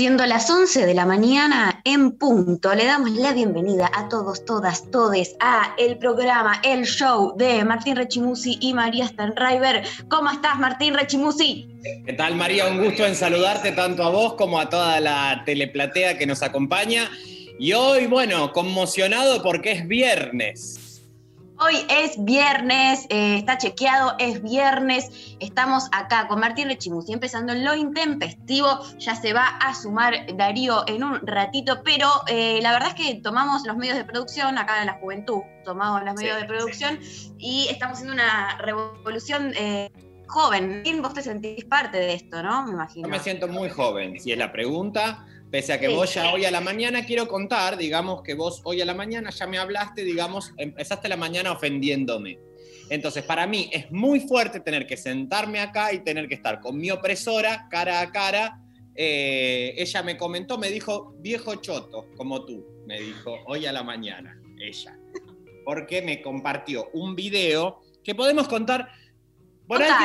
Siendo las 11 de la mañana en punto, le damos la bienvenida a todos, todas, todes a el programa, el show de Martín Rechimusi y María Stanriver. ¿Cómo estás, Martín Rechimusi? ¿Qué tal, María? Un gusto en saludarte tanto a vos como a toda la teleplatea que nos acompaña. Y hoy, bueno, conmocionado porque es viernes. Hoy es viernes, eh, está chequeado, es viernes. Estamos acá con Martín Rechimusi, empezando lo intempestivo. Ya se va a sumar Darío en un ratito, pero eh, la verdad es que tomamos los medios de producción, acá en la juventud, tomamos los medios Sí, de producción y estamos haciendo una revolución eh, joven. Vos te sentís parte de esto, ¿no? Me imagino. Yo me siento muy joven, si es la pregunta. Pese a que Sí. vos ya hoy a la mañana quiero contar, digamos que vos hoy a la mañana ya me hablaste, digamos, empezaste la mañana ofendiéndome. Entonces, para mí es muy fuerte tener que sentarme acá y tener que estar con mi opresora cara a cara. Eh, ella me comentó, me dijo, viejo choto, como tú, me dijo hoy a la mañana, ella. Porque me compartió un video que podemos contar.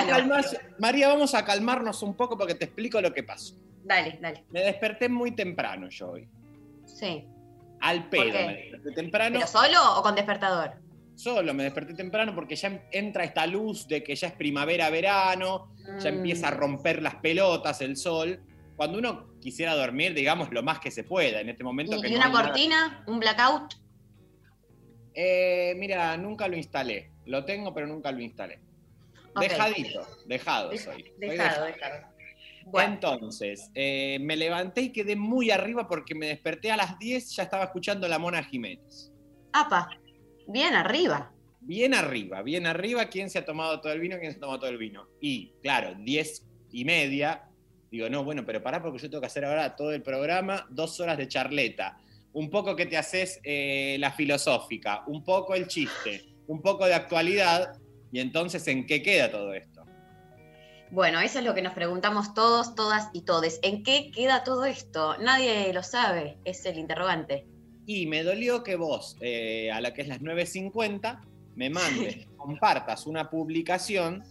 Calmarse- María, vamos a calmarnos un poco porque te explico lo que pasó. Dale, dale. Me desperté muy temprano yo hoy. Sí. Al pedo me desperté temprano. ¿Pero solo o con despertador? Solo me desperté temprano porque ya entra esta luz de que ya es primavera, verano, ya Mm. empieza a romper las pelotas, el sol. Cuando uno quisiera dormir, digamos, lo más que se pueda en este momento. que ¿Y, no una nada- cortina? ¿Un blackout? Eh, mira, nunca lo instalé. Lo tengo, pero nunca lo instalé. Dejadito, dejado soy. Soy Dejado, dejado. Bueno, Entonces, eh, me levanté y quedé muy arriba porque me desperté a las 10, ya estaba escuchando la Mona Jiménez. apa, bien arriba. Bien arriba, bien arriba, ¿quién se ha tomado todo el vino? ¿Quién se ha tomado todo el vino? Y claro, 10 y media, digo, no, bueno, pero pará porque yo tengo que hacer ahora todo el programa, dos horas de charleta, un poco que te haces eh, la filosófica, un poco el chiste, un poco de actualidad, y entonces, ¿en qué queda todo esto? Bueno, eso es lo que nos preguntamos todos, todas y todes. ¿En qué queda todo esto? Nadie lo sabe, es el interrogante. Y me dolió que vos, eh, a la que es las 9.50, me mandes, compartas una publicación,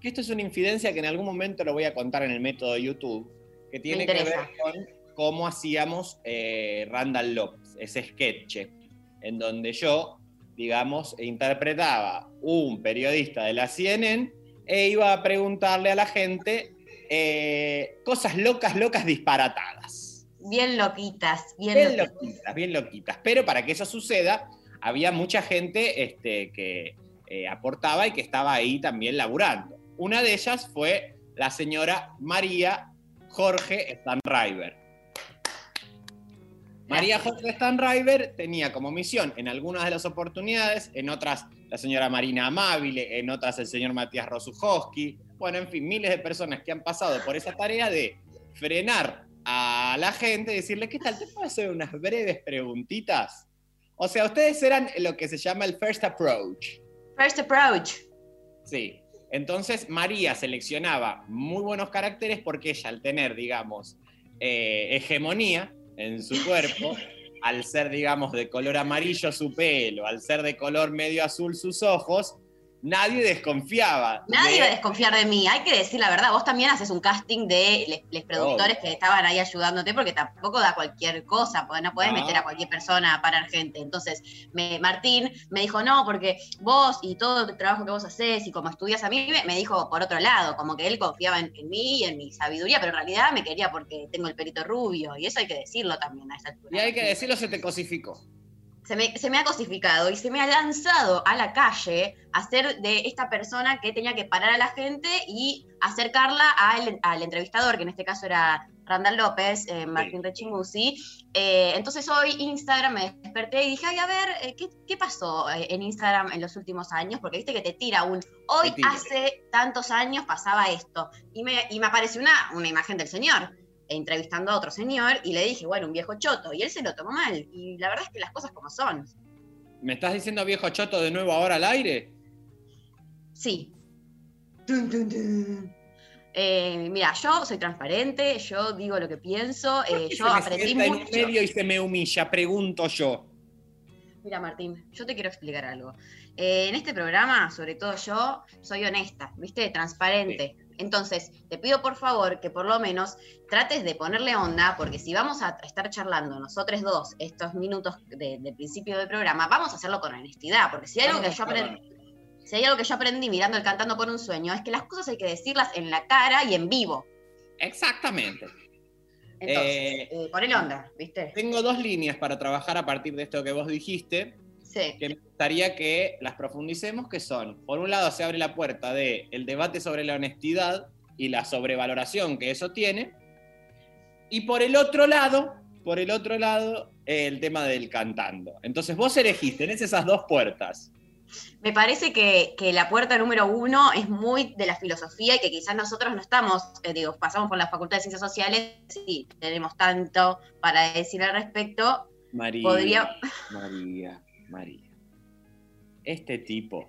que esto es una infidencia que en algún momento lo voy a contar en el método de YouTube, que tiene que ver con cómo hacíamos eh, Randall López, ese sketch, en donde yo, digamos, interpretaba un periodista de la CNN e iba a preguntarle a la gente eh, cosas locas, locas, disparatadas. Bien loquitas, bien, Bien loquitas. loquitas, bien loquitas. Pero para que eso suceda, había mucha gente este, que eh, aportaba y que estaba ahí también laburando. Una de ellas fue la señora María Jorge Stanriver. María Jorge Stanriver tenía como misión en algunas de las oportunidades, en otras la señora Marina Amabile, en otras el señor Matías Rosuchowski, bueno, en fin, miles de personas que han pasado por esa tarea de frenar a la gente y decirle, ¿qué tal? ¿Te puedo hacer unas breves preguntitas? O sea, ustedes eran lo que se llama el first approach. First approach. Sí. Entonces María seleccionaba muy buenos caracteres porque ella al tener, digamos, eh, hegemonía en su cuerpo, al ser, digamos, de color amarillo su pelo, al ser de color medio azul sus ojos, nadie desconfiaba. Nadie de- va a desconfiar de mí, hay que decir la verdad. Vos también haces un casting de les productores que estaban ahí ayudándote porque tampoco da cualquier cosa, porque no No. meter a cualquier persona a parar gente. Entonces, me, Martín me dijo, no, porque vos y todo el trabajo que vos haces y como estudias a mí, me, me dijo por otro lado, como que él confiaba en, en mí y en mi sabiduría, pero en realidad me quería porque tengo el perito rubio y eso hay que decirlo también a esa altura. Y hay que decirlo, se te cosificó. Se me, se me ha cosificado y se me ha lanzado a la calle a ser de esta persona que tenía que parar a la gente y acercarla al, al entrevistador, que en este caso era Randall López, eh, Martín Rechimuzzi. Eh, entonces hoy Instagram me desperté y dije, ay, a ver, eh, ¿qué, qué pasó eh, en Instagram en los últimos años? Porque viste que te tira un, hoy hace tantos años pasaba esto. Y me, y me apareció una, una imagen del señor entrevistando a otro señor y le dije, bueno, un viejo choto, y él se lo tomó mal. Y la verdad es que las cosas como son. ¿Me estás diciendo viejo choto de nuevo ahora al aire? Sí. Tun. Eh, mira, yo soy transparente, yo digo lo que pienso, eh, Se yo me aprendí sienta en un mucho. medio y se me humilla, pregunto yo. Mira, Martín, yo te quiero explicar algo. Eh, en este programa, sobre todo yo, soy honesta, ¿viste? Transparente. Entonces, te pido por favor que por lo menos trates de ponerle onda, porque si vamos a estar charlando nosotros dos estos minutos de, de principio del programa, vamos a hacerlo con honestidad, porque si hay algo que yo aprendí, si hay algo que yo aprendí mirando el Cantando por un Sueño, es que las cosas hay que decirlas en la cara y en vivo. Exactamente. Entonces, Eh, eh, ponele onda, ¿viste? Tengo dos líneas para trabajar a partir de esto que vos dijiste, Sí. que me gustaría que las profundicemos, que son, por un lado se abre la puerta de el debate sobre la honestidad y la sobrevaloración que eso tiene, y por el otro lado, por el otro lado, el tema del cantando. Entonces vos elegís, tenés esas dos puertas. Me parece que, que la puerta número uno es muy de la filosofía y que quizás nosotros no estamos, eh, digo, pasamos por la Facultad de Ciencias Sociales y tenemos tanto para decir al respecto. María, Podría- María, María. Este tipo,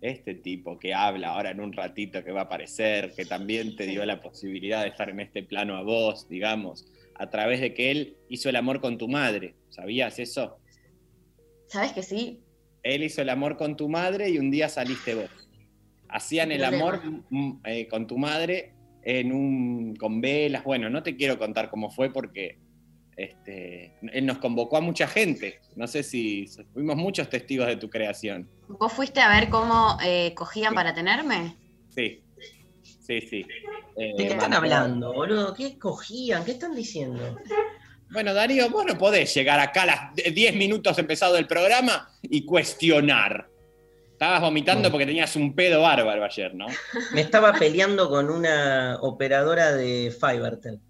este tipo que habla ahora en un ratito que va a aparecer, que también te dio la posibilidad de estar en este plano a vos, digamos, a través de que él hizo el amor con tu madre. ¿Sabías eso? ¿Sabes que sí? Él hizo el amor con tu madre y un día saliste vos. Hacían el amor mm, eh, con tu madre en un con velas. Bueno, no te quiero contar cómo fue porque este, él nos convocó a mucha gente. No sé si fuimos muchos testigos de tu creación. ¿Vos fuiste a ver cómo eh, cogían para tenerme? Sí, sí, sí. Eh, ¿De qué están mandó- hablando, boludo? ¿Qué escogían? ¿Qué están diciendo? Bueno, Darío, vos no podés llegar acá a las 10 minutos empezado el programa y cuestionar. Estabas vomitando porque tenías un pedo bárbaro ayer, ¿no? Me estaba peleando con una operadora de Fivertel.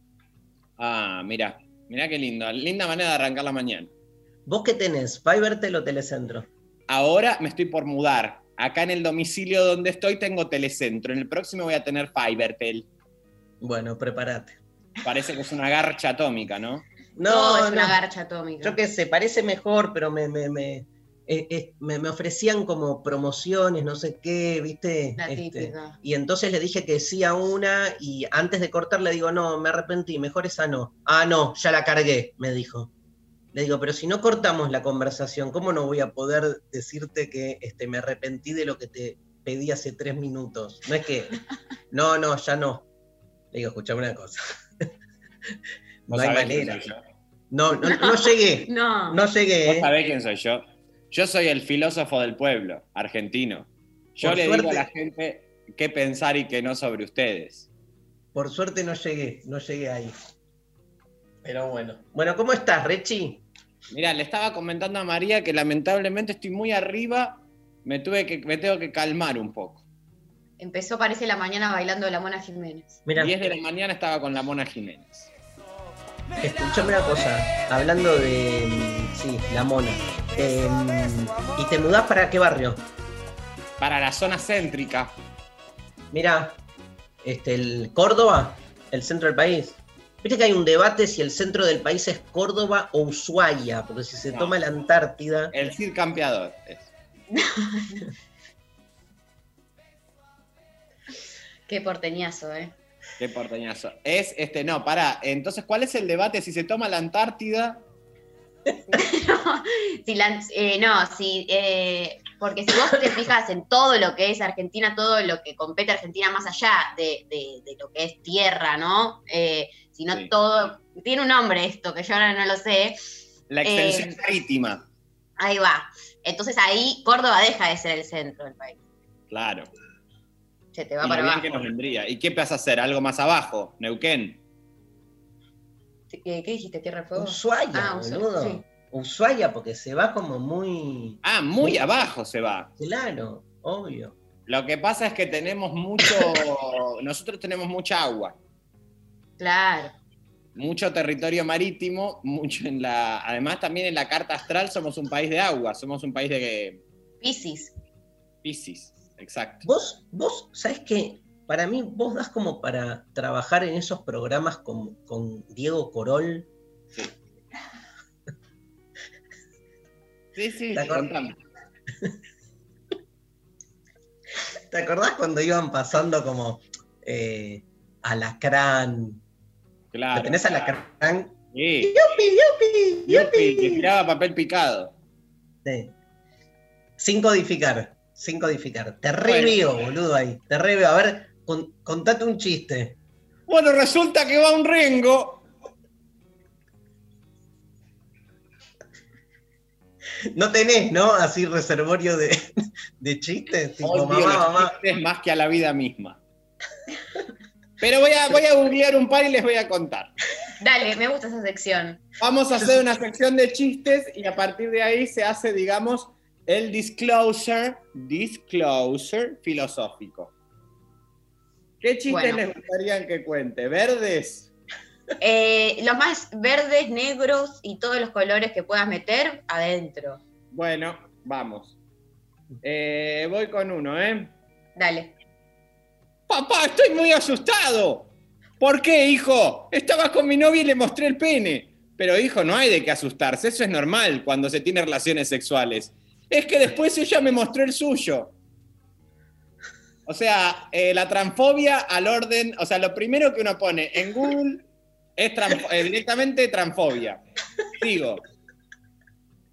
Ah, mira, mira qué lindo. Linda manera de arrancar la mañana. ¿Vos qué tenés? ¿Fivertel o Telecentro? Ahora me estoy por mudar. Acá en el domicilio donde estoy tengo telecentro. En el próximo voy a tener Fibertel. Bueno, prepárate. Parece que es una garcha atómica, ¿no? No, es una no. garcha atómica. Yo qué sé, parece mejor, pero me, me, me, eh, eh, me- me ofrecían como promociones, no sé qué, ¿viste? La Este, y entonces le dije que sí a una y antes de cortar le digo, no, me arrepentí, mejor esa no. Ah, no, ya la cargué, me dijo. Le digo, pero si no cortamos la conversación, ¿cómo no voy a poder decirte que este, me arrepentí de lo que te pedí hace tres minutos? No es que, no, no, ya no. Le digo, escuchame una cosa. no hay manera. No, no, no llegué. No. No llegué. Vos ¿eh? sabés quién soy yo. Yo soy el filósofo del pueblo, argentino. Yo Por le digo a la gente qué pensar y qué no sobre ustedes. Por suerte no llegué, no llegué ahí. Pero bueno. Bueno, ¿cómo estás, Rechi? Mira, le estaba comentando a María que lamentablemente estoy muy arriba, me, tuve que, me tengo que calmar un poco. Empezó, parece, la mañana bailando la Mona Jiménez. Mira, 10 de la mañana estaba con la Mona Jiménez. Escúchame una cosa. Hablando de. mm, Sí, la mona. Eh, ¿Y te mudás para qué barrio? Para la zona céntrica, Mira, este, el Córdoba, el centro del país. Viste que hay un debate si el centro del país es Córdoba o Ushuaia, porque si se No. toma la Antártida. el Cid Campeador. es. Qué porteñazo, ¿eh? Qué porteñazo. Es, este, no, pará. Entonces, ¿cuál es el debate si se toma la Antártida? si la- eh, no, si, eh, porque si vos te fijas en todo lo que es Argentina, todo lo que compete a Argentina más allá de, de- de lo que es tierra, ¿no? Eh, sino Sí. todo, tiene un nombre esto, que yo ahora no lo sé, La extensión Eh, marítima. ahí va. Entonces ahí Córdoba deja de ser el centro del país. Claro. Se te va Y para lo bien abajo. que nos vendría. ¿Y qué pasa a hacer? ¿Algo más abajo? ¿Neuquén? ¿Qué, qué dijiste? ¿Tierra del Fuego? Ushuaia, Ah, boludo. sí. Ushuaia, porque se va como muy. Ah, muy abajo se va. Claro, obvio. Lo que pasa es que tenemos mucho, nosotros tenemos mucha agua, Claro. mucho territorio marítimo, mucho en la, además también en la carta astral somos un país de agua, somos un país de Piscis. Piscis, exacto. Vos, vos, ¿sabés qué? Para mí, vos das como para trabajar en esos programas con, con Diego Corol. Sí. Sí, sí, ¿Te acordás? ¿Te acordás cuando iban pasando como eh, Alacrán? Claro. ¿Lo tenés Alacrán? Sí. ¡Yupi, yupi! Yupi, que tiraba papel picado. Sí. Sin codificar, sin codificar. Te Bueno. reveo, boludo, ahí. Te reveo. A ver, con- contate un chiste. Bueno, resulta que va un rengo. No tenés, ¿no? Así reservorio de, de chistes. Tipo, Odio mamá, mamá. chistes más que a la vida misma. Pero voy a, voy a googlear un par y les voy a contar. Dale, me gusta esa sección. Vamos a hacer una sección de chistes y a partir de ahí se hace, digamos, el disclosure, disclosure filosófico. ¿Qué chistes Bueno. les gustaría que cuente? ¿Verdes? Eh, los más verdes, negros y todos los colores que puedas meter adentro. Bueno, vamos. Eh, voy con uno, ¿eh? Dale. Papá, estoy muy asustado. ¿Por qué, hijo? Estaba con mi novia y le mostré el pene. Pero, hijo, no hay de qué asustarse. Eso es normal cuando se tiene relaciones sexuales. Es que después ella me mostró el suyo. O sea, eh, la transfobia al orden. O sea, lo primero que uno pone en Google es eh, directamente transfobia.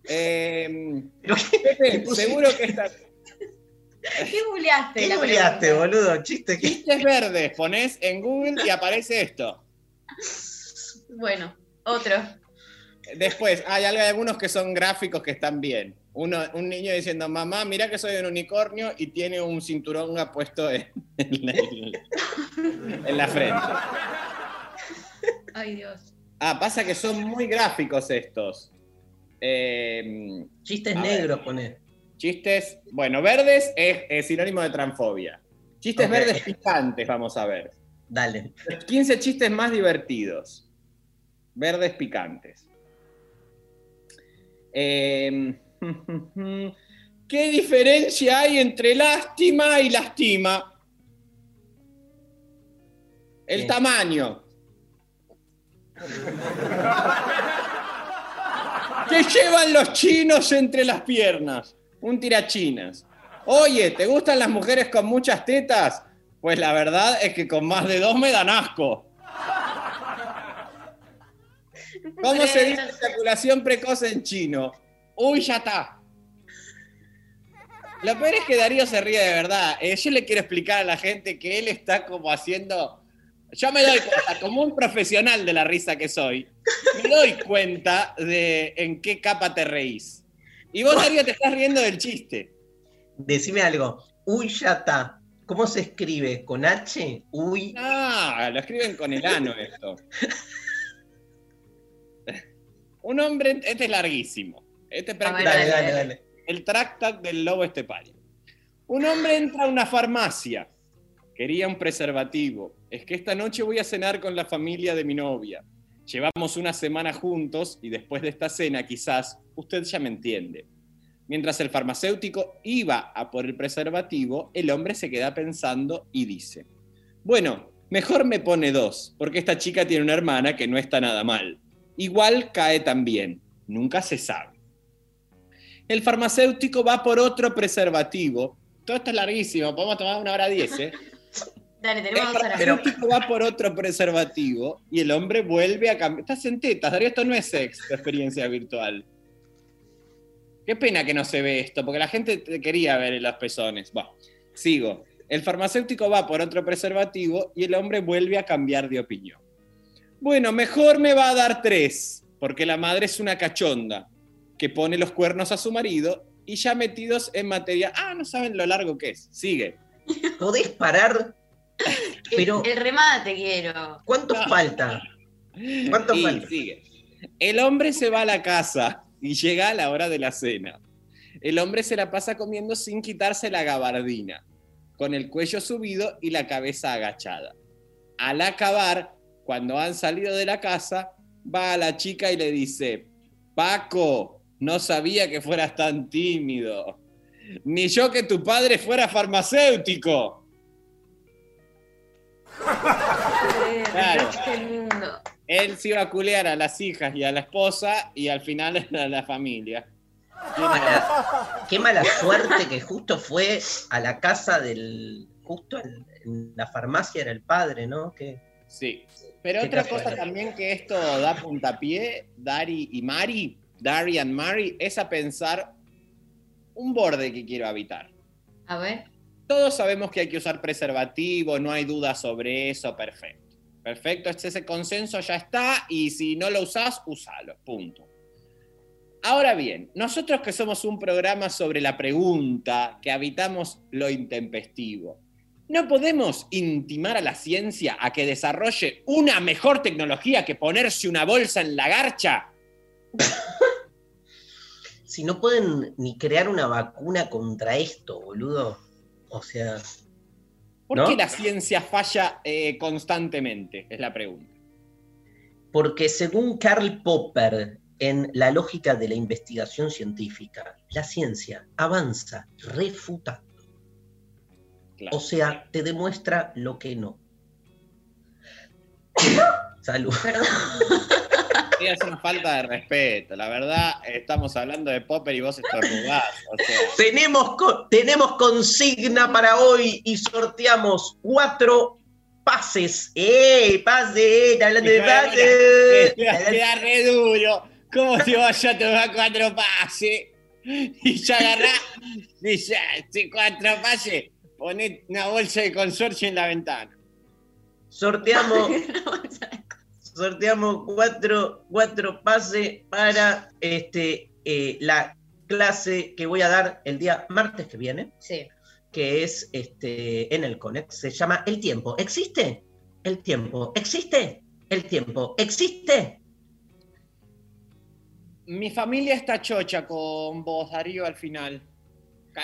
Eh, Pero ¿Qué, Pepe, ¿Qué puse? seguro que esta. ¿Qué googleaste? qué pregunta? boludo? Chiste que. Chistes verdes, pones en Google y aparece esto. Bueno, otro. Después, hay algunos que son gráficos que están bien. Uno, un niño diciendo, mamá, mira que soy un unicornio y tiene un cinturón puesto en, en la, en la frente. Ay, Dios. Ah, pasa que son muy gráficos estos. Eh, Chistes negros, poné. chistes, bueno, verdes es, es sinónimo de transfobia. Chistes verdes picantes, vamos a ver. Dale. 15 chistes más divertidos. Verdes picantes. Eh, ¿Qué diferencia hay entre lástima y lastima? El ¿Qué? tamaño. ¿Qué llevan los chinos entre las piernas? Un tirachinas. Oye, ¿te gustan las mujeres con muchas tetas? Pues la verdad es que con más de dos me dan asco. ¿Cómo se dice eyaculación precoz en chino? Uy, ya está. Lo peor es que Darío se ríe de verdad. Eh, yo le quiero explicar a la gente que él está como haciendo. Yo me doy cuenta, como un profesional de la risa que soy, me doy cuenta de en qué capa te reís. Y vos, Darío, te estás riendo del chiste. Decime algo. Uy, ya está. ¿Cómo se escribe? ¿Con H? Uy. Ah, lo escriben con el ano esto. Un hombre, este es larguísimo. Este es prácticamente Dale, dale, dale. el tractat del lobo estepario. Un hombre entra a una farmacia. Quería un preservativo. Es que esta noche voy a cenar con la familia de mi novia. Llevamos una semana juntos y después de esta cena quizás usted ya me entiende. Mientras el farmacéutico iba a por el preservativo, el hombre se queda pensando y dice, bueno, mejor me pone dos, porque esta chica tiene una hermana que no está nada mal. Igual cae también, nunca se sabe. El farmacéutico va por otro preservativo. Todo esto es larguísimo, podemos tomar una hora diez, ¿eh? Dale, El tenemos dos horas. farmacéutico va por otro preservativo y el hombre vuelve a cambiar. Estás en tetas, Darío, esto no es sex, tu experiencia virtual. Qué pena que no se ve esto, porque la gente te quería ver en los pezones. Va, sigo. El farmacéutico va por otro preservativo y el hombre vuelve a cambiar de opinión. Bueno, mejor me va a dar tres, porque la madre es una cachonda que pone los cuernos a su marido y ya metidos en materia. Ah, no saben lo largo que es. Sigue. ¿Podés parar? Pero, El remate quiero. ¿cuánto No. falta? ¿Cuánto Y falta? sigue. El hombre se va a la casa y llega la hora de la cena. El hombre se la pasa comiendo sin quitarse la gabardina, con el cuello subido y la cabeza agachada. Al acabar, cuando han salido de la casa, va a la chica y le dice, Paco, no sabía que fueras tan tímido. Ni yo que tu padre fuera farmacéutico. Claro. Él se iba a culear a las hijas y a la esposa y al final a la familia. Qué mala, qué mala suerte que justo fue a la casa del. Justo en, en la farmacia era el padre, ¿no? Que, Sí. Pero Qué otra cosa también que esto da puntapié, Dari y Mari, Dari and Mari, es a pensar un borde que quiero habitar. A ver. Todos sabemos que hay que usar preservativo, no hay duda sobre eso, perfecto. Perfecto, este- ese consenso ya está y si no lo usás, usalo, punto. Ahora bien, nosotros que somos un programa sobre la pregunta, que habitamos lo intempestivo, ¿no podemos intimar a la ciencia a que desarrolle una mejor tecnología que ponerse una bolsa en la garcha? si no pueden ni crear una vacuna contra esto, boludo. O sea, ¿Por ¿No? qué la ciencia falla eh, constantemente? Es la pregunta. porque según Karl Popper, en la lógica de la investigación científica, la ciencia avanza refutando. Claro. O sea, te demuestra lo que no. Salud. Perdón. Sí, es una falta de respeto. La verdad, estamos hablando de Popper y vos estornudás. O sea, Tenemos, co- tenemos consigna para hoy y sorteamos cuatro pases. ¡Eh! ¡Pase! ¡Está hablando de pases! queda, re duro. ¿Cómo si vos ya te vas cuatro pases? Y ya agarrás, y ya, si cuatro pases, ponés una bolsa de consorcio en la ventana. Sorteamos, sorteamos cuatro, cuatro pases para este, eh, la clase que voy a dar el día martes que viene, Sí. que es este, en el Conex. Se llama El Tiempo. ¿Existe? El tiempo. ¿Existe? El tiempo. ¿Existe? Mi familia está chocha con vos, Darío, al final.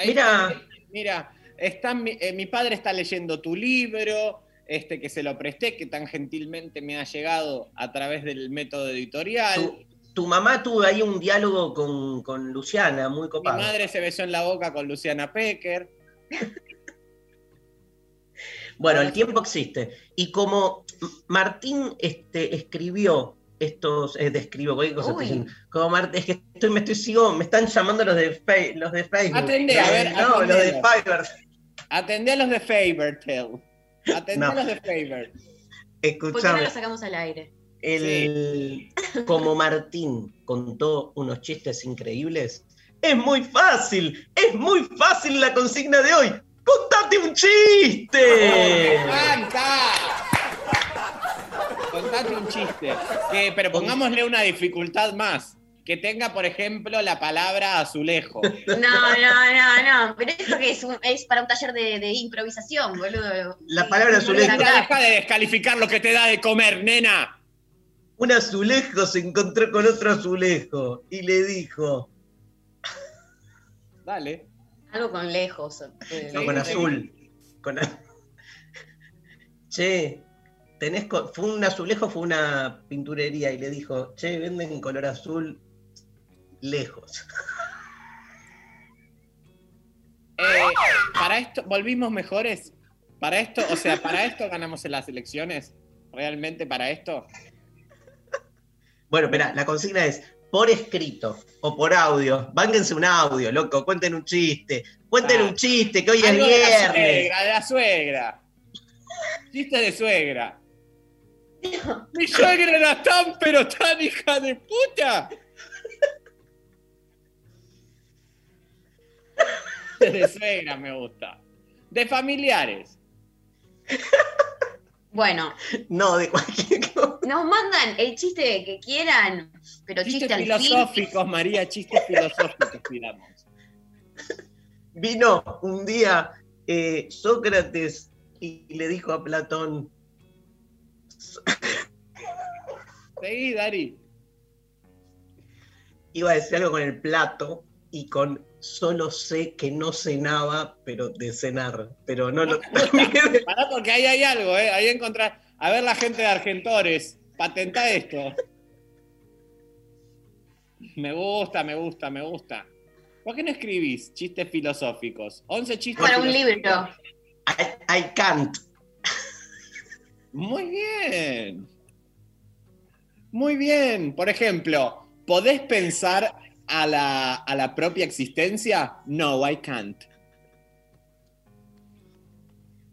Mira. Mira, está, mi, eh, mi padre está leyendo tu libro, este que se lo presté, que tan gentilmente me ha llegado a través del método editorial. Tu, tu mamá tuvo ahí un diálogo con, con Luciana, muy Mi copado. madre se besó en la boca con Luciana Pecker. Bueno, el tiempo existe. Y como Martín este, escribió estos, eh, describo cosa, como Mart- es que estoy, me estoy sigo, me están llamando los de, Fe- los de Facebook. Atendé, a ver, no, los de. Fiverr. Atendé a los de Fabertel. Atendé No. a los de Faber. ¿Por qué no Escuchame, lo sacamos al aire? el, como Martín contó unos chistes increíbles, es muy fácil, es muy fácil la consigna de hoy. ¡Contate un chiste! ¡Canta! Contate un chiste. Que- pero pongámosle una dificultad más. Que tenga, por ejemplo, la palabra azulejo. No, no, no, no. Pero esto que es, un- es para un taller de, de improvisación, boludo. La palabra azulejo. Deja de descalificar lo que te da de comer, nena. Un azulejo se encontró con otro azulejo y le dijo, Dale. Algo con lejos. eh, no, con azul, con a- Che, tenés co- fue un azulejo, fue una pinturería y le dijo, che, venden en color azul lejos. Eh, para esto, volvimos mejores. Para esto, o sea, para esto ganamos en las elecciones. Realmente para esto. Bueno, espera, la consigna es por escrito o por audio. Bánquense un audio, loco, cuenten un chiste. Cuenten Ah. un chiste, que hoy es de la viernes. suegra, de la suegra. Chistes de suegra. Mi suegra era tan, pero tan hija de puta. De suegra me gusta. De familiares. Bueno, No, de cualquier cosa. nos mandan el chiste que quieran, pero chiste Chistes fin. filosóficos, María, chistes filosóficos, tiramos. Vino un día eh, Sócrates y le dijo a Platón, Seguí, Dari. iba a decir algo con el plato y con solo sé que no cenaba, pero de cenar. Pero no lo. Pará, porque ahí hay algo, ¿eh? Ahí encontrar. A ver, la gente de Argentores, patenta esto. Me gusta, me gusta, me gusta. ¿Por qué no escribís chistes filosóficos? 11 chistes Para un libro. I, I can't. Muy bien. Muy bien. Por ejemplo, ¿podés pensar a la, a la propia existencia? No, I can't.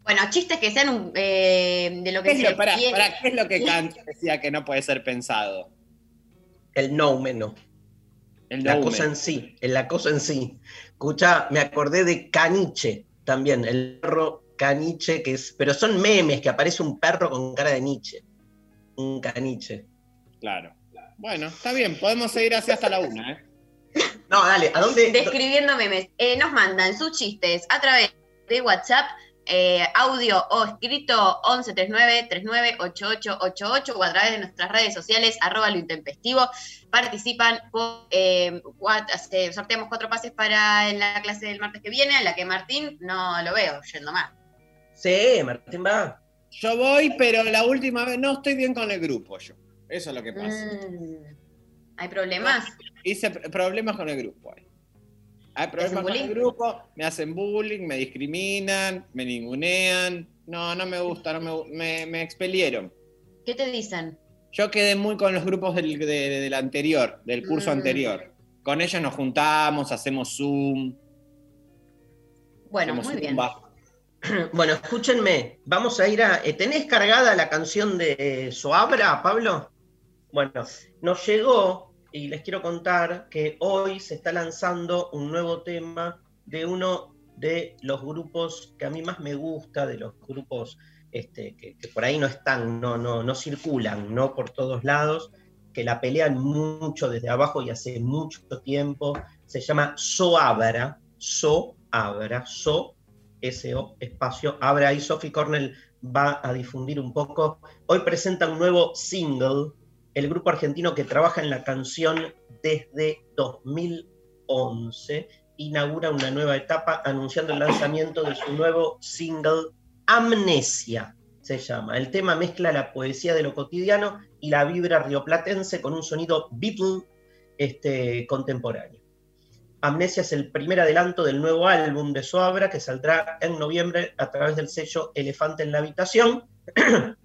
Bueno, chistes que sean un, eh, de lo ¿Qué que es se lo, pará, ¿qué es lo que Kant decía que no puede ser pensado? El no menos. El La noumen. cosa en sí, en la cosa en sí. Escucha, me acordé de Caniche también, el perro Caniche, que es, pero son memes que aparece un perro con cara de Nietzsche. Un caniche. Claro. Bueno, está bien, podemos seguir así hasta la una, ¿eh? No, dale, ¿a dónde? Describiendo memes. Eh, nos mandan sus chistes a través de WhatsApp, eh, audio o escrito 1139-398888 o a través de nuestras redes sociales, arroba lo intempestivo. Participan eh, sorteamos cuatro pases para la clase del martes que viene, a la que Martín no lo veo yendo más. Sí, Martín va. Yo voy, pero la última vez no estoy bien con el grupo yo. Eso es lo que pasa. Mm, ¿Hay problemas? Hice pr- problemas con el grupo. Hay problemas con bullying? el grupo, me hacen bullying, me discriminan, me ningunean. No, no me gusta, no me, me, me expelieron. ¿Qué te dicen? Yo quedé muy con los grupos del, de- de- del anterior, del curso Mm. anterior. Con ellos nos juntamos, hacemos Zoom. Bueno, hacemos muy bien. Bueno, escúchenme, vamos a ir a. eh, ¿Tenés cargada la canción de eh, Soabra, Pablo? Bueno, nos llegó y les quiero contar que hoy se está lanzando un nuevo tema de uno de los grupos que a mí más me gusta, de los grupos este, que, que por ahí no están, no, no, no circulan, no por todos lados, que la pelean mucho desde abajo y hace mucho tiempo. Se llama Soabra, Soabra, So SO espacio Abra y Sophie Cornell va a difundir un poco. Hoy presenta un nuevo single, el grupo argentino que trabaja en la canción desde 2011 inaugura una nueva etapa anunciando el lanzamiento de su nuevo single Amnesia. Se llama. El tema mezcla la poesía de lo cotidiano y la vibra rioplatense con un sonido Beatle este, contemporáneo. Amnesia es el primer adelanto del nuevo álbum de Soabra que saldrá en noviembre a través del sello Elefante en la Habitación.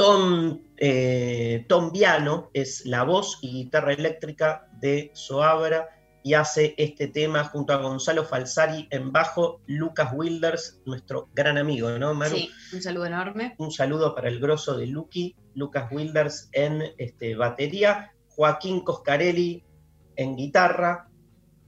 Tom, eh, Tom Viano es la voz y guitarra eléctrica de Soabra y hace este tema junto a Gonzalo Falsari en bajo, Lucas Wilders, nuestro gran amigo, ¿no, Maru? Sí, un saludo enorme. Un saludo para el grosso de Lucky, Lucas Wilders en este, batería, Joaquín Coscarelli en guitarra,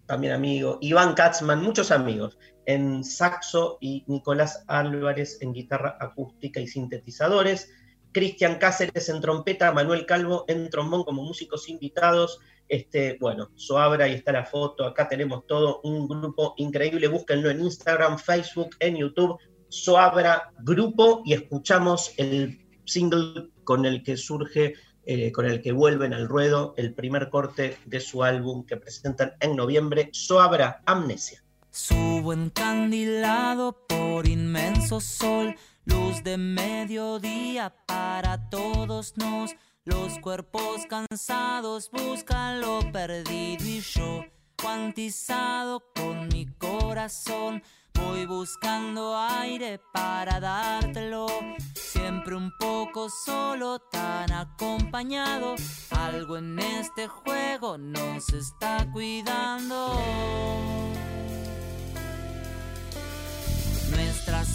también amigo, Iván Katzman, muchos amigos, en saxo y Nicolás Álvarez en guitarra acústica y sintetizadores, Cristian Cáceres en trompeta, Manuel Calvo en trombón como músicos invitados, este, bueno, Soabra, ahí está la foto, acá tenemos todo un grupo increíble, búsquenlo en Instagram, Facebook, en YouTube, Soabra Grupo y escuchamos el single con el que surge, eh, con el que vuelven al ruedo el primer corte de su álbum que presentan en noviembre, Soabra Amnesia. Subo encandilado por inmenso sol, luz de mediodía para todos nos. Los cuerpos cansados buscan lo perdido y yo, cuantizado con mi corazón, voy buscando aire para dártelo. Siempre un poco solo, tan acompañado. Algo en este juego nos está cuidando.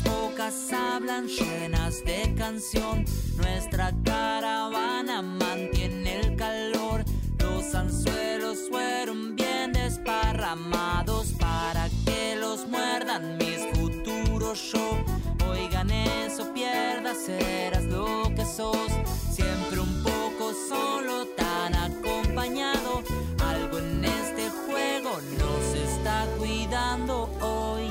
Bocas hablan llenas de canción, nuestra caravana mantiene el calor, los anzuelos fueron bien desparramados para que los muerdan mis futuros yo. Oigan eso, pierda, serás lo que sos, siempre un poco solo, tan acompañado, algo en este juego nos está cuidando hoy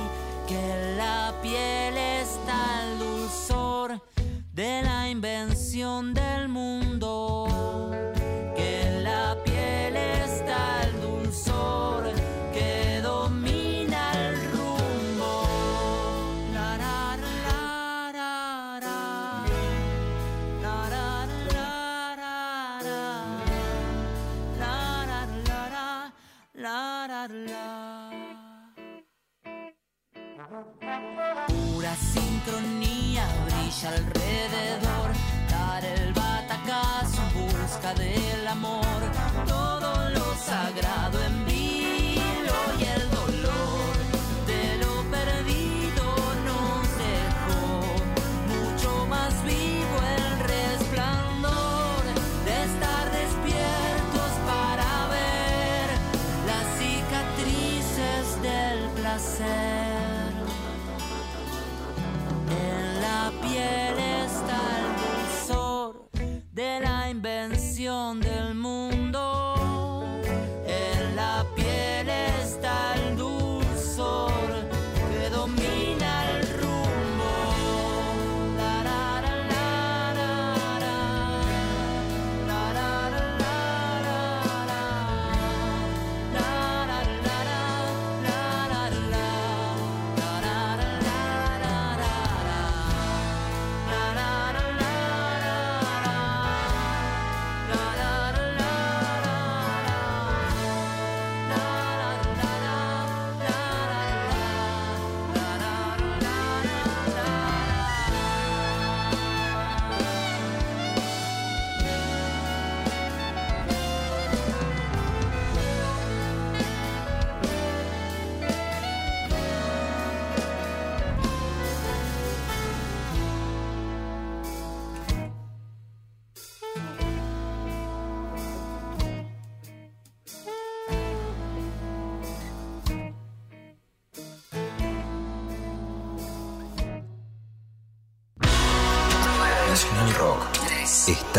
la piel está al dulzor de la invención del mundo.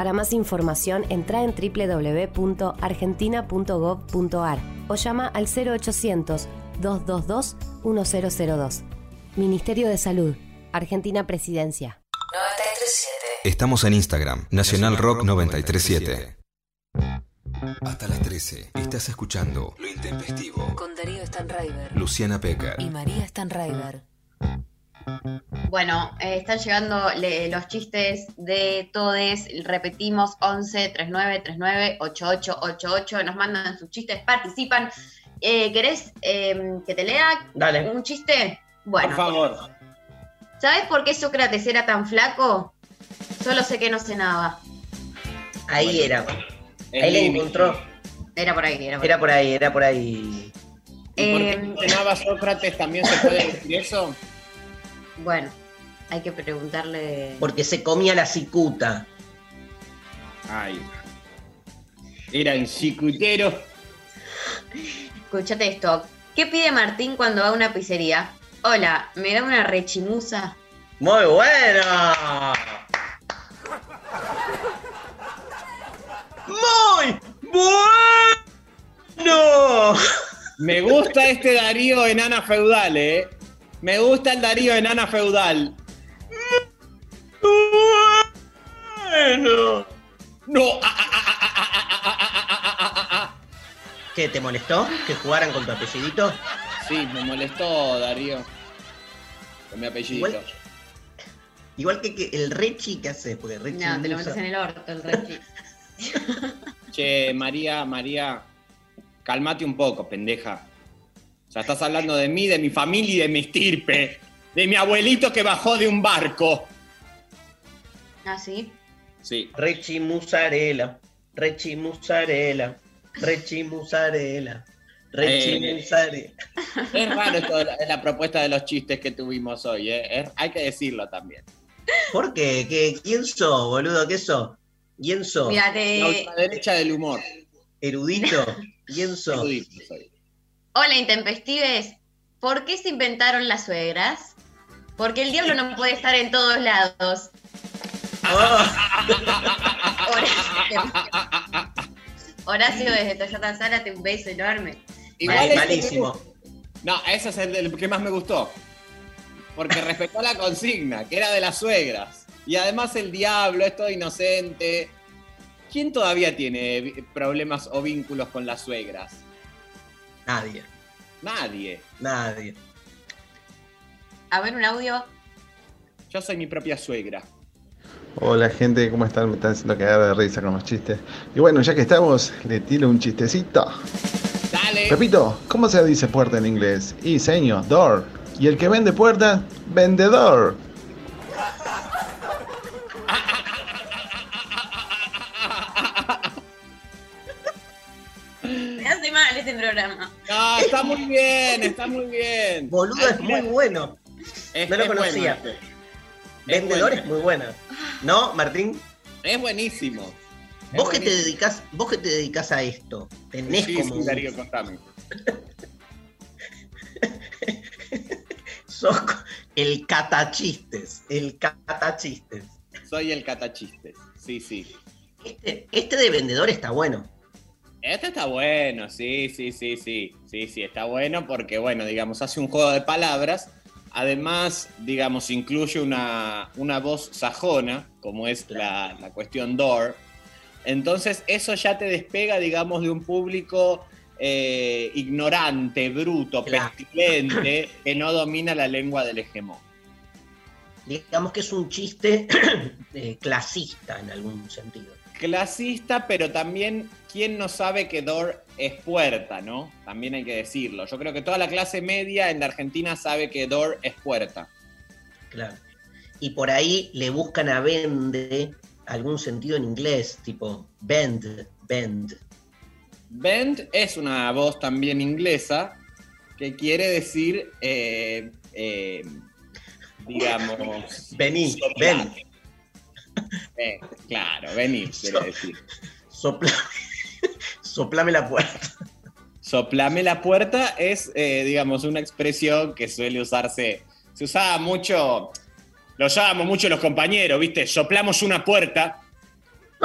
Para más información, entra en www.argentina.gov.ar o llama al 0800-222-1002. Ministerio de Salud, Argentina Presidencia. 937. Estamos en Instagram. Nacional Rock 937. Hasta las 13. Estás escuchando Lo Intempestivo. Con Darío Stanraiver Luciana Pecker. y María Stanraiver. Bueno, eh, están llegando le- los chistes de todes. Repetimos 11 39 39 88 88. Nos mandan sus chistes, participan. Eh, ¿Querés eh, que te lea Dale. un chiste? Por Bueno, favor. ¿sabes por qué Sócrates era tan flaco? Solo sé que no cenaba. Ahí era. Ahí le encontró. Era por ahí, era por ahí. Era por ahí, era por ahí. ¿Y por qué Eh, no cenaba Sócrates? ¿También se puede decir eso? Bueno, hay que preguntarle. Porque se comía la cicuta. Ay. Era un cicutero. Escuchate esto. ¿Qué pide Martín cuando va a una pizzería? Hola, ¿me da una rechimusa? Muy bueno. Muy bueno. Me gusta este Darío enana feudal, ¿eh? Me gusta el Darío Enana Feudal. Bueno. No. ¿Qué te molestó? ¿Que jugaran con tu apellidito? Sí, me molestó, Darío. Con mi apellidito. Igual, que, el Rechi, ¿qué haces? Porque Rechi no, te lo metes en el orto, el Rechi. che, María, María, calmate un poco, pendeja. O sea, estás hablando de mí, de mi familia y de mi estirpe. De mi abuelito que bajó de un barco. Ah, sí. Sí. Rechi Musarela. Rechi Musarela. Rechi Musarela. Rechi Eh. Musarela. Es raro esto de la, de la propuesta de los chistes que tuvimos hoy, ¿eh? Es- hay que decirlo también. ¿Por qué? ¿Qué? ¿Quién sos, boludo? ¿Qué sos? ¿Quién sos? Mira, La te... ultraderecha del humor. ¿Erudito? ¿Quién sos? Erudito soy. Hola, intempestives. ¿Por qué se inventaron las suegras? Porque el diablo no puede estar en todos lados. Horacio, desde Toyota Zárate, un beso enorme. Igual mal- este- malísimo. No, ese es el, del que más me gustó. porque respetó la consigna, que era de las suegras. Y además el diablo es todo inocente. ¿Quién todavía tiene problemas o vínculos con las suegras? Nadie, Nadie. nadie. A ver un audio. Yo soy mi propia suegra. Hola gente, ¿cómo están? Me están haciendo cagar de risa con los chistes. Y bueno, ya que estamos, le tiro un chistecito. Dale. Repito, ¿cómo se dice puerta en inglés? Y señor, door. Y el que vende puerta, vendedor. Este programa. No, está muy bien, está muy bien. Boludo, es muy bueno. Es- no lo bueno conocía. este. Vendedor bueno. es muy buena. ¿No, Martín? Es buenísimo. Es Vos que te dedicas, vos que te dedicas a esto, tenés Sí, como sí, un- Darío, contame. sos el catachistes, el catachistes. Soy el catachistes. Sí, sí. Este, este de vendedor está bueno. Este está bueno, sí, sí, sí, sí. Sí, sí, está bueno porque, bueno, digamos, hace un juego de palabras. Además, digamos, incluye una, una voz sajona, como es la, la cuestión door. Entonces, eso ya te despega, digamos, de un público eh, ignorante, bruto, Claro. pestilente, que no domina la lengua del hegemón. Digamos que es un chiste eh, clasista en algún sentido. Clasista, pero también, ¿quién no sabe que door es puerta, no? También hay que decirlo. Yo creo que toda la clase media en la Argentina sabe que door es puerta. Claro. Y por ahí le buscan a vende algún sentido en inglés, tipo bend, bend. Bend es una voz también inglesa que quiere decir, eh, eh, digamos... Vení, soplar. Ven, Eh, claro, venir, quiere decir. sopla, soplame la puerta. Soplame la puerta es, eh, digamos, una expresión que suele usarse. Se usaba mucho, lo usábamos mucho los compañeros, ¿viste? Soplamos una puerta.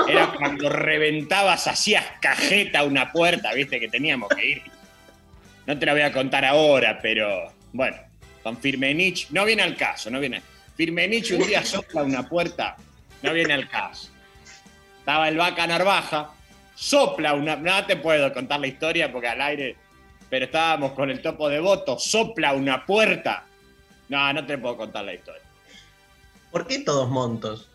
Era cuando reventabas, hacías cajeta una puerta, ¿viste? Que teníamos que ir. No te la voy a contar ahora, pero bueno, con Firmenich, no viene al caso, no viene. Firmenich un día sopla una puerta, no viene al caso. Estaba el vaca Narvaja, sopla una. No te puedo contar la historia porque al aire. Pero estábamos con el topo de voto, sopla una puerta. No, no te puedo contar la historia. ¿Por qué todos montos?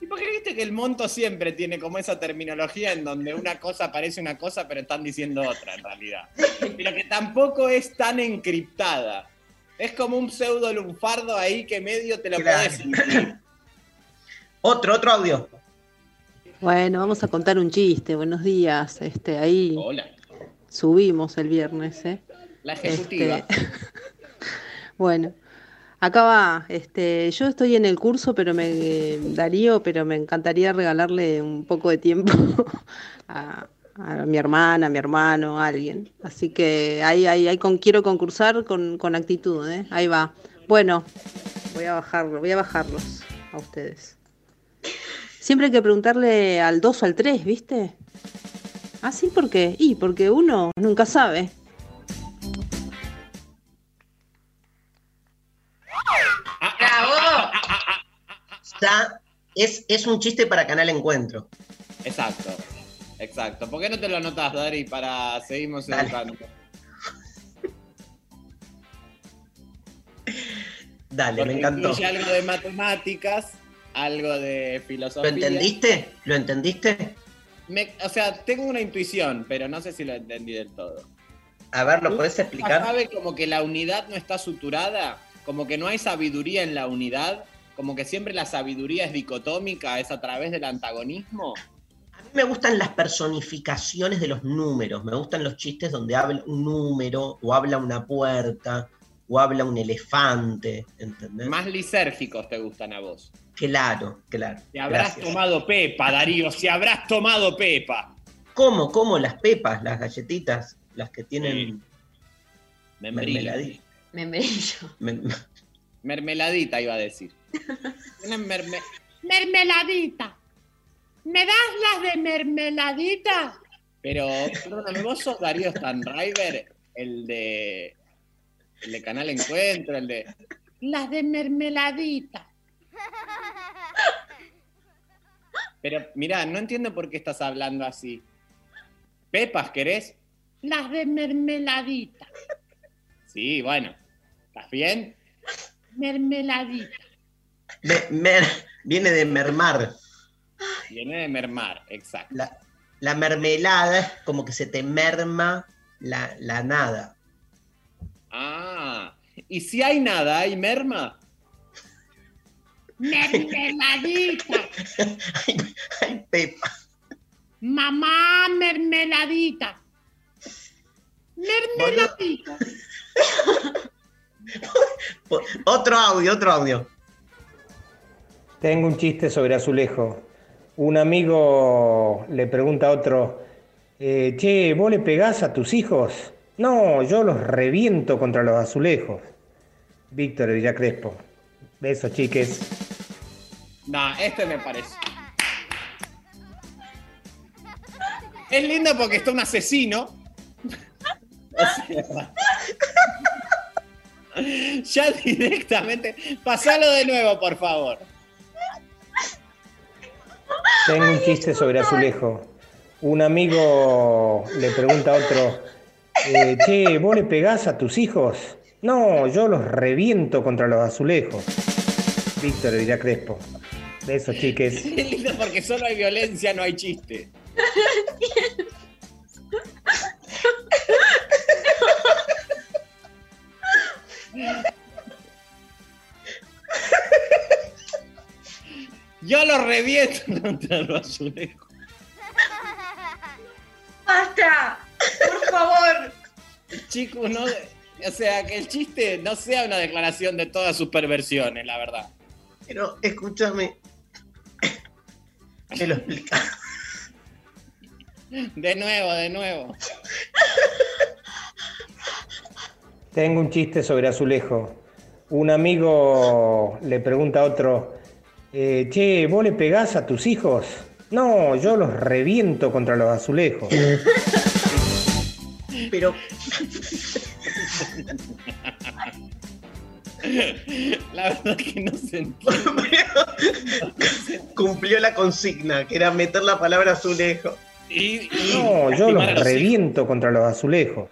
¿Y por qué viste que el monto siempre tiene como esa terminología en donde una cosa parece una cosa, pero están diciendo otra en realidad? Pero que tampoco es tan encriptada. Es como un pseudo lunfardo ahí que medio te lo Claro. podés. Otro, otro audio. Bueno, vamos a contar un chiste. Buenos días. Este, ahí Hola, subimos el viernes, ¿eh? la ejecutiva. Este, bueno, acá va. Este, yo estoy en el curso, pero me Darío, pero me encantaría regalarle un poco de tiempo a, a mi hermana, a mi hermano, a alguien. Así que ahí, ahí, ahí con, quiero concursar con, con actitud, ¿eh? Ahí va. Bueno, voy a bajarlo, voy a bajarlos a ustedes. Siempre hay que preguntarle al 2 o al 3, ¿viste? Ah, sí, ¿por qué? Y porque uno nunca sabe. ¡Bravo! Está, es, es un chiste para Canal Encuentro. Exacto, exacto. ¿Por qué no te lo anotas, Dari, para seguimos Dale. educando? Dale, Porque me encantó. algo de matemáticas, algo de ¿Lo filosofía. entendiste? ¿Lo entendiste? Me- o sea, tengo una intuición, pero no sé si lo entendí del todo. A ver, ¿lo podés ¿Ya explicar? ¿Sabe como que la unidad no está suturada? Como que no hay sabiduría en la unidad? Como que siempre la sabiduría es dicotómica, es a través del antagonismo. A mí me gustan las personificaciones de los números. Me gustan los chistes donde habla un número, o habla una puerta, o habla un elefante. ¿Entendés? Más lisérgicos te gustan a vos. Claro, claro. Si habrás Gracias. tomado pepa, Darío, si habrás tomado pepa. ¿Cómo? ¿Cómo? Las pepas, las galletitas, las que tienen Membrillo. mermeladita. Membrillo. Mermeladita iba a decir. Tienen merme- Mermeladita. ¿Me das las de mermeladita? Pero, perdóname, vos sos Darío Stanriver, el de. El de Canal Encuentro, el de. Las de mermeladita. Pero mirá, no entiendo por qué estás hablando así. ¿Pepas querés? Las de mermeladita. Sí, bueno. ¿Estás bien? Mermeladita. Me- mer- viene de mermar. Viene de mermar, exacto. La, la mermelada es como que se te merma la, la nada. Ah, ¿y si hay nada, hay merma? Mermeladita. Ay, Pepa. Mamá, mermeladita. Mermeladita. Otro audio, otro audio. Tengo un chiste sobre azulejo. Un amigo le pregunta a otro, eh, che, ¿vos le pegás a tus hijos? No, yo los reviento contra los azulejos. Víctor de Villa Crespo. Besos, chiques. No, este me parece. Es lindo porque está un asesino. Ya directamente. Pasalo de nuevo, por favor. Tengo un chiste sobre azulejo. Un amigo le pregunta a otro, eh, che, ¿vos le pegás a tus hijos? No, yo los reviento contra los azulejos. Víctor de Villa Crespo. Besos, chiques. Es lindo porque solo hay violencia, no hay chiste. Yo lo reviento contra los azulejos. ¡Basta! ¡Por favor! Chicos, no. O sea, que el chiste no sea una declaración de todas sus perversiones, la verdad. Pero escúchame. Me lo explica. De nuevo, de nuevo. Tengo un chiste sobre azulejo. Un amigo le pregunta a otro, eh, che, ¿vos le pegás a tus hijos? No, yo los reviento contra los azulejos. Pero La verdad que no se entiende. cumplió la consigna, que era meter la palabra azulejo. Y, y No, yo los reviento contra los azulejos.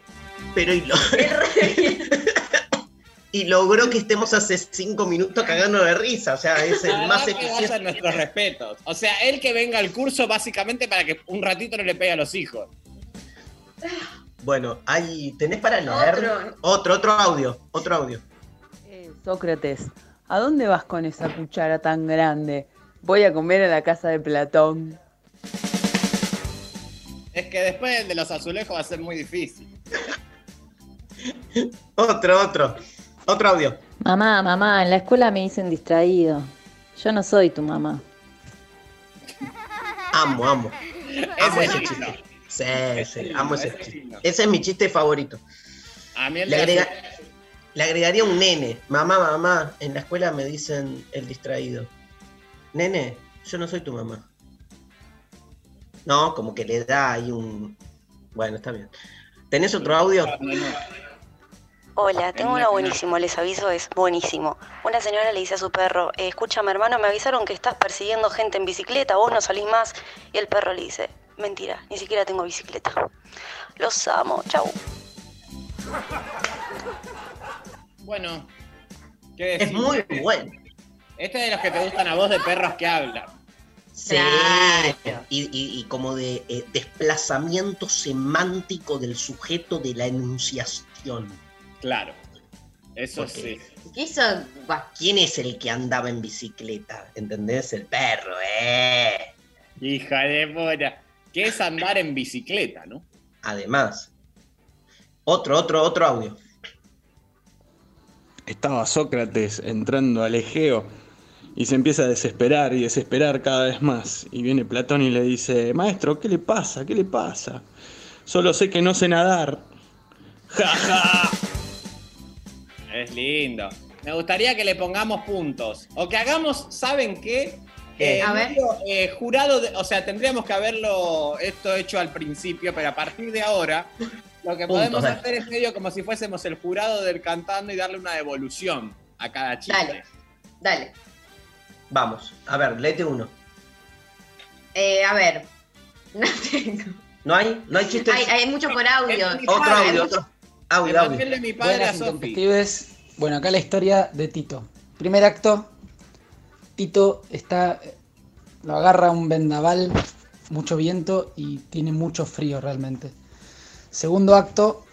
Pero y, lo- y logró que estemos hace cinco minutos cagando de risa. O sea, es el La más eficiente. nuestros respetos. O sea, él que venga al curso básicamente para que un ratito no le pegue a los hijos. Bueno, ahí tenés para leer. Otro. Otro, otro audio, otro audio. Sócrates, ¿a dónde vas con esa cuchara tan grande? Voy a comer a la casa de Platón. Es que después el de los azulejos va a ser muy difícil. Otro, otro. Otro audio. Mamá, mamá, en la escuela me dicen distraído. Yo no soy tu mamá. Amo, amo. Amo Ese chiste. Sí, sí, lindo, amo ese ese es chiste. lindo. Ese es mi chiste favorito. A mí el Le, de agrega- le agregaría un nene. Mamá, mamá, en la escuela me dicen el distraído. Nene, yo no soy tu mamá. No, como que le da ahí un... Bueno, está bien. ¿Tenés otro audio? Hola, tengo uno buenísimo, les aviso, es buenísimo. Una señora le dice a su perro, "Eh, escúchame hermano, me avisaron que estás persiguiendo gente en bicicleta, vos no salís más. Y el perro le dice, mentira, ni siquiera tengo bicicleta. Los amo, chau. Bueno, ¿qué Es muy bueno. Este es de los que te gustan a vos de perros que hablan. Sí. Y, y- y como de eh, desplazamiento semántico del sujeto de la enunciación. Claro. Eso Porque- sí. ¿Quién es el que andaba en bicicleta? ¿Entendés? El perro, ¿eh? Hija de puta. ¿Qué es andar en bicicleta, no? Además. Otro, otro, otro audio. Estaba Sócrates entrando al Egeo y se empieza a desesperar y desesperar cada vez más. Y viene Platón y le dice, maestro, ¿qué le pasa? ¿Qué le pasa? Solo sé que no sé nadar. ¡Ja, ja! Es lindo. Me gustaría que le pongamos puntos. O que hagamos, ¿saben qué? ¿Qué? Eh, A ver. medio, eh, jurado, de- o sea, tendríamos que haberlo esto hecho al principio, pero a partir de ahora, lo que podemos hacer es medio como si fuésemos el jurado del cantando y darle una devolución a cada chiste. Dale, dale. Vamos, a ver, léete uno. Eh, a ver, no tengo. ¿No hay? ¿No hay chistes? Hay, hay mucho por audio. Otro audio, otro. Audio, audio. De mi padre Buenas. Bueno, acá la historia de Tito. Primer acto, Tito está, lo agarra un vendaval, mucho viento y tiene mucho frío realmente. Segundo acto,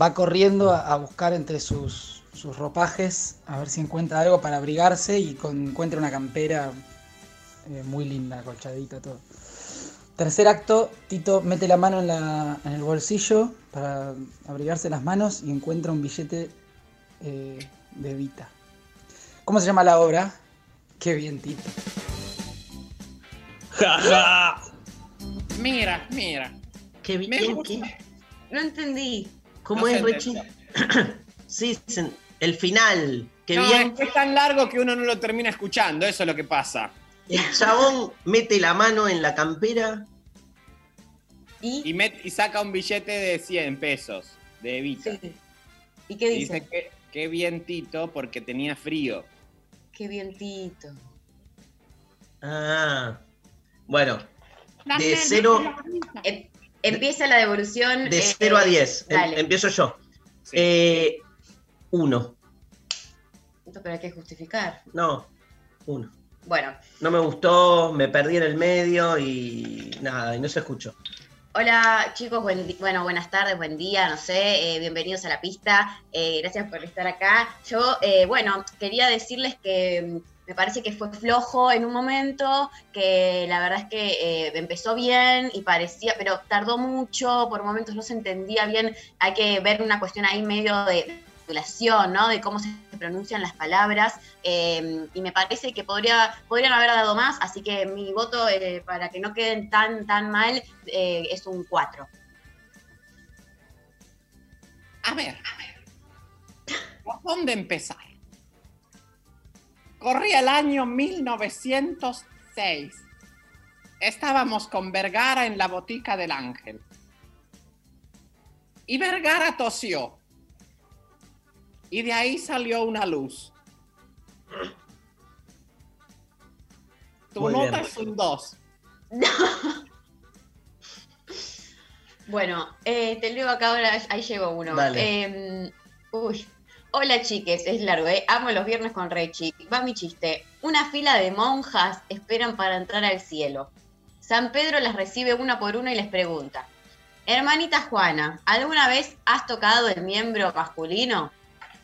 va corriendo a, a buscar entre sus, sus ropajes a ver si encuentra algo para abrigarse y con- encuentra una campera eh, muy linda, acolchadita, todo. Tercer acto, Tito mete la mano en, la- en el bolsillo para abrigarse las manos y encuentra un billete eh, de Vita. ¿Cómo se llama la obra? Qué bien, Tito. Mira, mira. Qué bien, qué- No entendí. ¿Cómo No es, Richie? sí, el final. Qué no, bien. es que es tan largo que uno no lo termina escuchando, eso es lo que pasa. El chabón mete la mano en la campera. Y, met- y saca un billete de 100 pesos de Evita. ¿Y qué Y dice? dice que qué bien Tito porque tenía frío. Qué vientito. Ah. Bueno, de cero, empieza la devolución. de eh, 0 a 10. Em-. Empiezo yo. Eh, uno. Esto pero hay que justificar. No, uno. Bueno, No me gustó, me perdí en el medio y nada, y no se escuchó. hola chicos, buen bueno, buenas tardes, buen día, no sé, eh, bienvenidos a la pista, eh, gracias por estar acá. Yo, eh, bueno, quería decirles que mm, me parece que fue flojo en un momento, que la verdad es que eh, empezó bien y parecía, pero tardó mucho, por momentos no se entendía bien, hay que ver una cuestión ahí medio de articulación, ¿no? De cómo se pronuncian las palabras. eh, y me parece que podría, podrían haber dado más, así que mi voto eh, para que no queden tan, tan mal eh, es un 4. A ver, ¿por dónde empezar? Corría el año 1906. Estábamos con Vergara en la botica del Ángel. Y Vergara tosió. Y de ahí salió una luz. Tu Muy nota bien. es un 2. Bueno, eh, te leo acá ahora, ahí llegó uno. Eh, uy. Hola chiques, es largo, ¿eh? Amo los viernes con Rechi. Va mi chiste. Una fila de monjas esperan para entrar al cielo. San Pedro las recibe una por una y les pregunta. Hermanita Juana, ¿alguna vez has tocado el miembro masculino?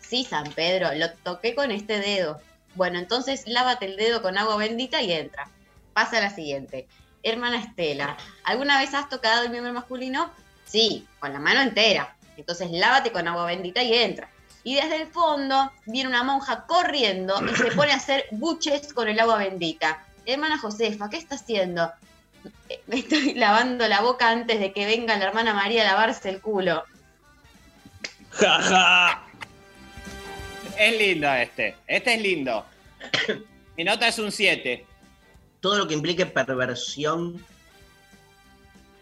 Sí, San Pedro, lo toqué con este dedo. Bueno, entonces lávate el dedo con agua bendita y entra. Pasa a la siguiente. Hermana Estela, ¿alguna vez has tocado el miembro masculino? Sí, con la mano entera. Entonces lávate con agua bendita y entra. Y desde el fondo viene una monja corriendo y se pone a hacer buches con el agua bendita. Hermana Josefa, ¿qué está haciendo? "Eh, Me estoy lavando la boca antes de que venga la hermana María a lavarse el culo. Jaja. Es lindo este. Este es lindo. Mi nota es un 7. Todo lo que implique perversión.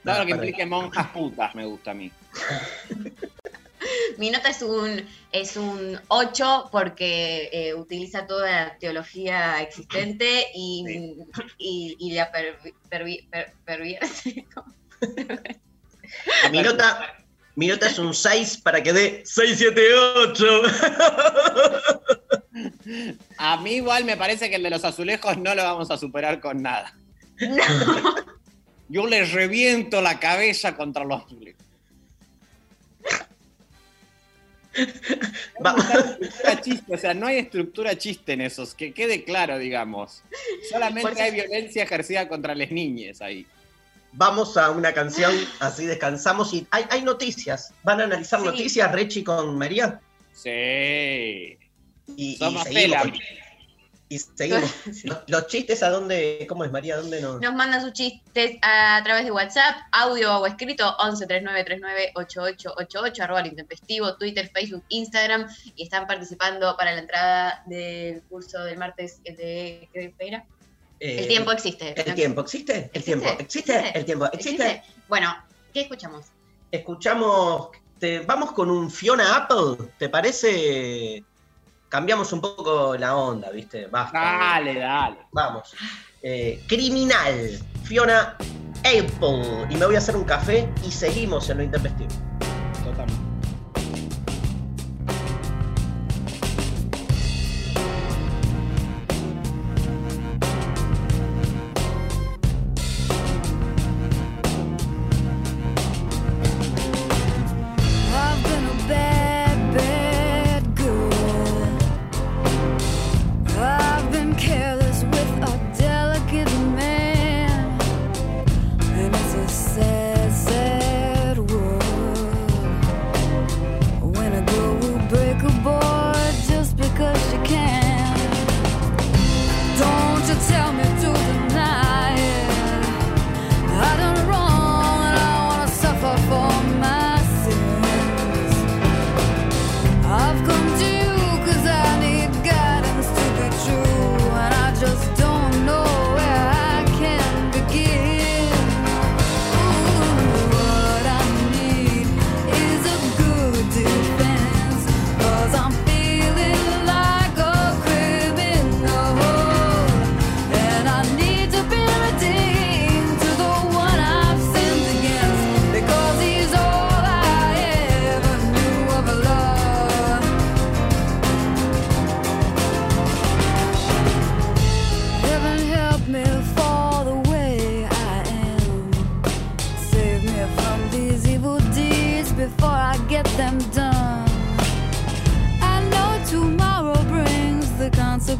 Todo lo que implique monjas putas me gusta a mí. Mi nota es un, es un 8 porque eh, utiliza toda la teología existente y, y, y la per, pervi- per- pervierte. Mi nota, mi nota es un 6 para que dé 6, 7, 8. A mí igual me parece que el de los azulejos no lo vamos a superar con nada. Yo les reviento la cabeza contra los azulejos. No hay estructura chiste, o sea, no hay estructura chiste en esos, que quede claro, digamos. Solamente Por eso- hay violencia ejercida contra las niñas ahí. Vamos a una canción, así descansamos y hay, hay noticias. ¿Van a analizar Sí. noticias, Rechi con María? Sí. Y, Somos y seguimos. Pela. Y seguimos. Los, los chistes a dónde, ¿cómo es María? ¿Dónde nos? Nos mandan sus chistes a través de WhatsApp, audio o escrito 11 39 39 8888, arroba el intempestivo, Twitter, Facebook, Instagram, y están participando para la entrada del curso del martes de ¿qué era? Eh, el tiempo existe. El tiempo existe. El tiempo existe. El tiempo existe. Bueno, ¿qué escuchamos? Escuchamos. te- vamos con un Fiona Apple. ¿Te parece, cambiamos un poco la onda, ¿viste? Basta. Dale, dale. Vamos. Eh, criminal, Fiona Apple. Y me voy a hacer un café y seguimos en lo intempestivo.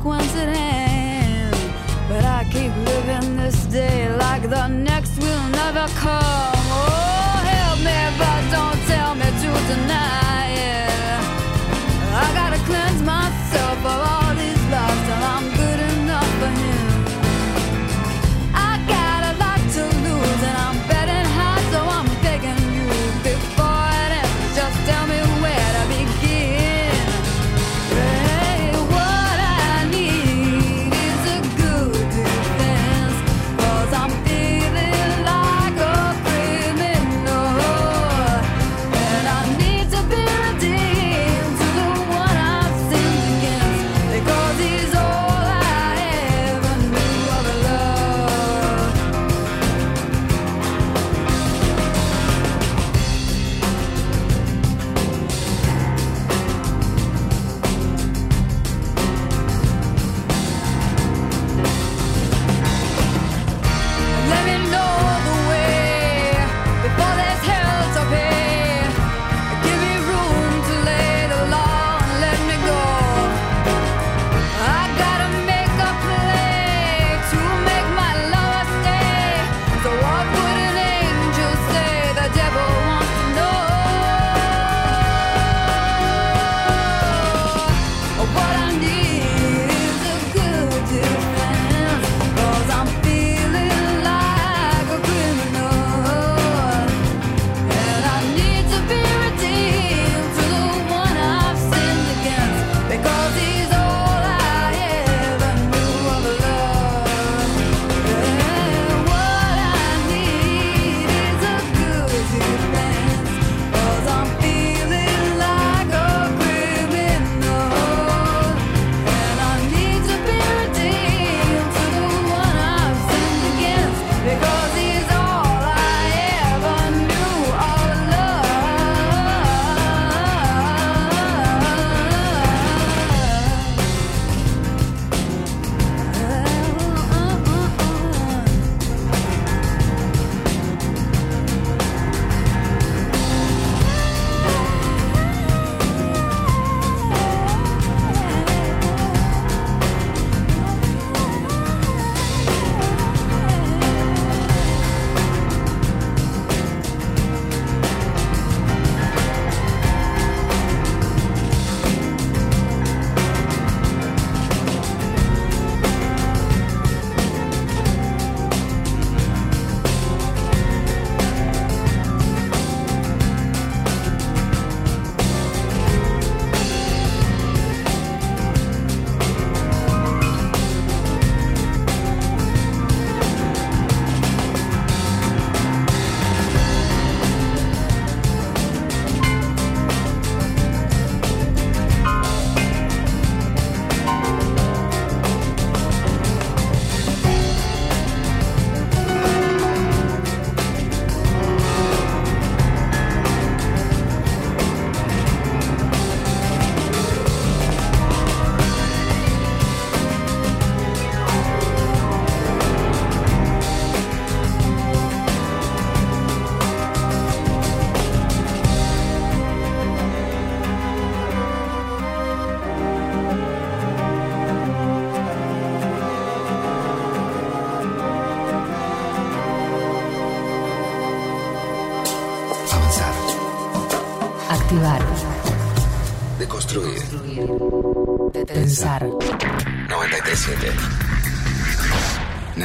Once that have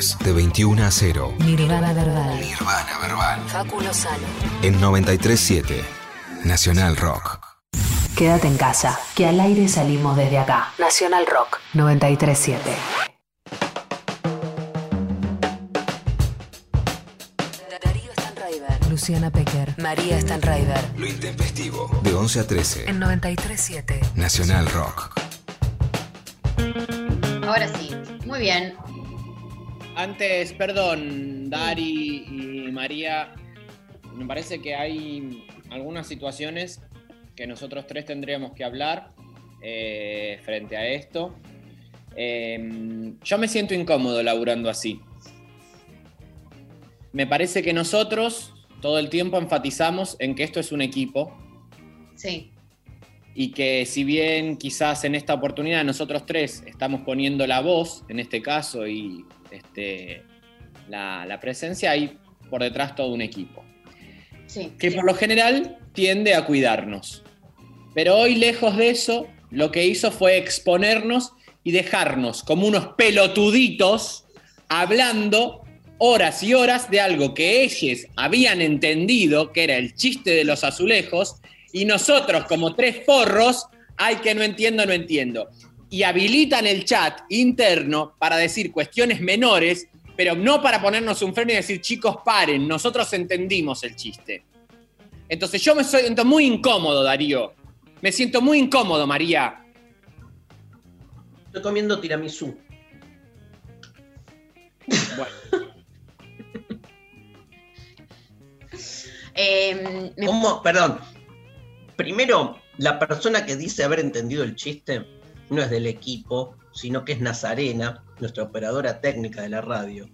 De 21 a 0 Nirvana Verbal. Nirvana Verbal. Facu Lozano. en 937 Nacional Rock. Quédate en casa, que al aire salimos desde acá. Nacional Rock 937. Darío Stanraiver. Luciana Pecker. María Stanraiver. Lo intempestivo de 11 a 13 En 937. Nacional Rock. Ahora sí, muy bien. Antes, perdón, Dari y María, me parece que hay algunas situaciones que nosotros tres tendríamos que hablar eh, frente a esto. Eh, yo me siento incómodo laburando así. Me parece que nosotros todo el tiempo enfatizamos en que esto es un equipo Sí. y que si bien quizás en esta oportunidad nosotros tres estamos poniendo la voz, en este caso, y este, la, la presencia, hay por detrás todo un equipo, Sí. que por lo general tiende a cuidarnos. Pero hoy, lejos de eso, lo que hizo fue exponernos y dejarnos como unos pelotuditos hablando horas y horas de algo que ellos habían entendido, que era el chiste de los azulejos, y nosotros como tres forros, ay que no entiendo, no entiendo. Y habilitan el chat interno para decir cuestiones menores, pero no para ponernos un freno y decir, chicos, paren, nosotros entendimos el chiste. Entonces yo me siento muy incómodo, Darío. Me siento muy incómodo, María. Estoy comiendo tiramisú. Eh, me- ¿Cómo? Perdón. Primero, la persona que dice haber entendido el chiste no es del equipo, sino que es Nazarena, nuestra operadora técnica de la radio,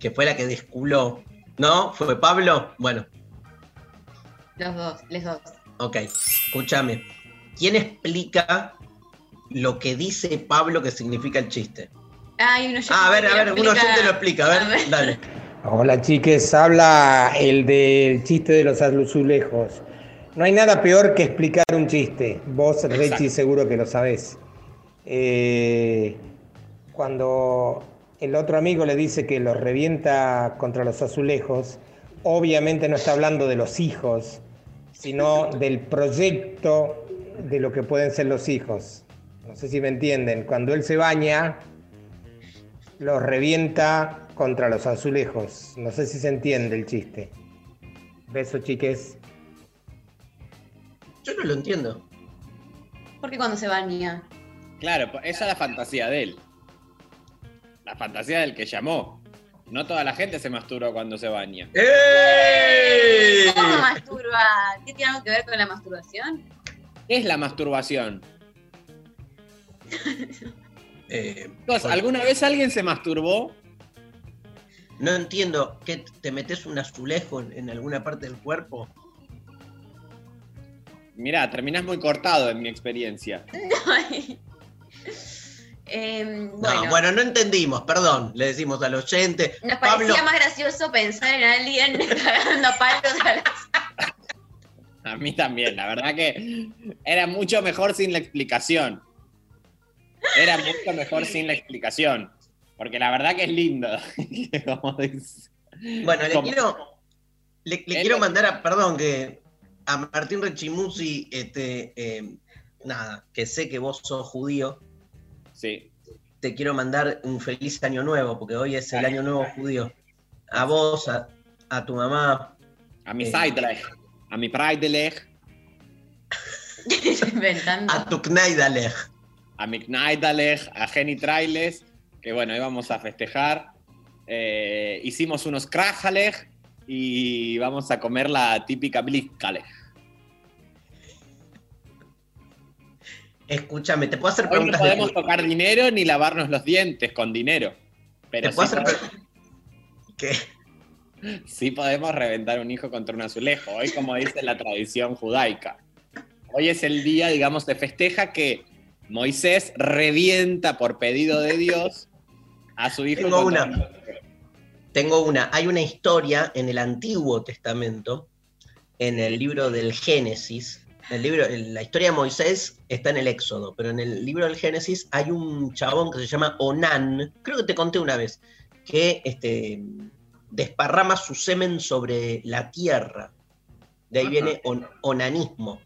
que fue la que desculó. ¿No? ¿Fue Pablo? Bueno, Los dos, les dos. ok. Escúchame. ¿Quién explica lo que dice Pablo que significa el chiste? Ay, un oyente Ah, a ver, a ver, un explica- oyente lo explica. A ver, A ver. dale. Hola chiques, habla el del chiste de los azulejos. No hay nada peor que explicar un chiste. Vos, Rechi, seguro que lo sabés. Eh, cuando el otro amigo le dice que los revienta contra los azulejos, obviamente no está hablando de los hijos, sino del proyecto de lo que pueden ser los hijos. No sé si me entienden. Cuando él se baña, los revienta contra los azulejos. No sé si se entiende el chiste. Beso, chiques. Yo no lo entiendo. Porque cuando se baña. Claro, esa es la fantasía de él. La fantasía del que llamó. No toda la gente se masturba cuando se baña. ¿Cómo masturba? ¿Qué tiene algo que ver con la masturbación? ¿Qué es la masturbación? Eh, bueno. ¿Alguna vez alguien se masturbó? No entiendo, ¿qué te metes un azulejo en, en alguna parte del cuerpo? Mirá, terminás muy cortado en mi experiencia. Em, No, bueno, bueno, no entendimos, perdón, le decimos al oyente. nos Pablo, parecía más gracioso pensar en alguien cagando a palos a las- A mí también, la verdad que era mucho mejor sin la explicación. Era mucho mejor sin la explicación. Porque la verdad que es lindo. Como dice- bueno, le Como- quiero, le, le quiero mandar a, perdón, que a Martín Rechimusi, este, eh, nada, que sé que vos sos judío, Sí. te quiero mandar un feliz año nuevo, porque hoy es el año nuevo judío. A vos, a, a tu mamá. A mi Eh. Seidlech, a mi Preidelech, inventando. A tu Kneidalech. a mi Kneidalech, a Jenny Trailes, que bueno, íbamos a festejar. Eh, hicimos unos Krajalech y vamos a comer la típica Bliskalech. Escúchame, te puedo hacer Hoy no preguntas de podemos tocar dinero ni lavarnos los dientes con dinero. Pero ¿Te puedo sí, hacer podemos, ¿Qué? sí podemos reventar un hijo contra un azulejo. Hoy, como dice la tradición judaica. Hoy es el día, digamos, de festeja que Moisés revienta por pedido de Dios a su hijo. Tengo contra una. un azulejo. Tengo una. Hay una historia en el Antiguo Testamento, en el libro del Génesis. El libro, la historia de Moisés está en el Éxodo, pero en el libro del Génesis hay un chabón que se llama Onán, creo que te conté una vez, que este, desparrama su semen sobre la tierra. De ahí Ajá. viene on- onanismo.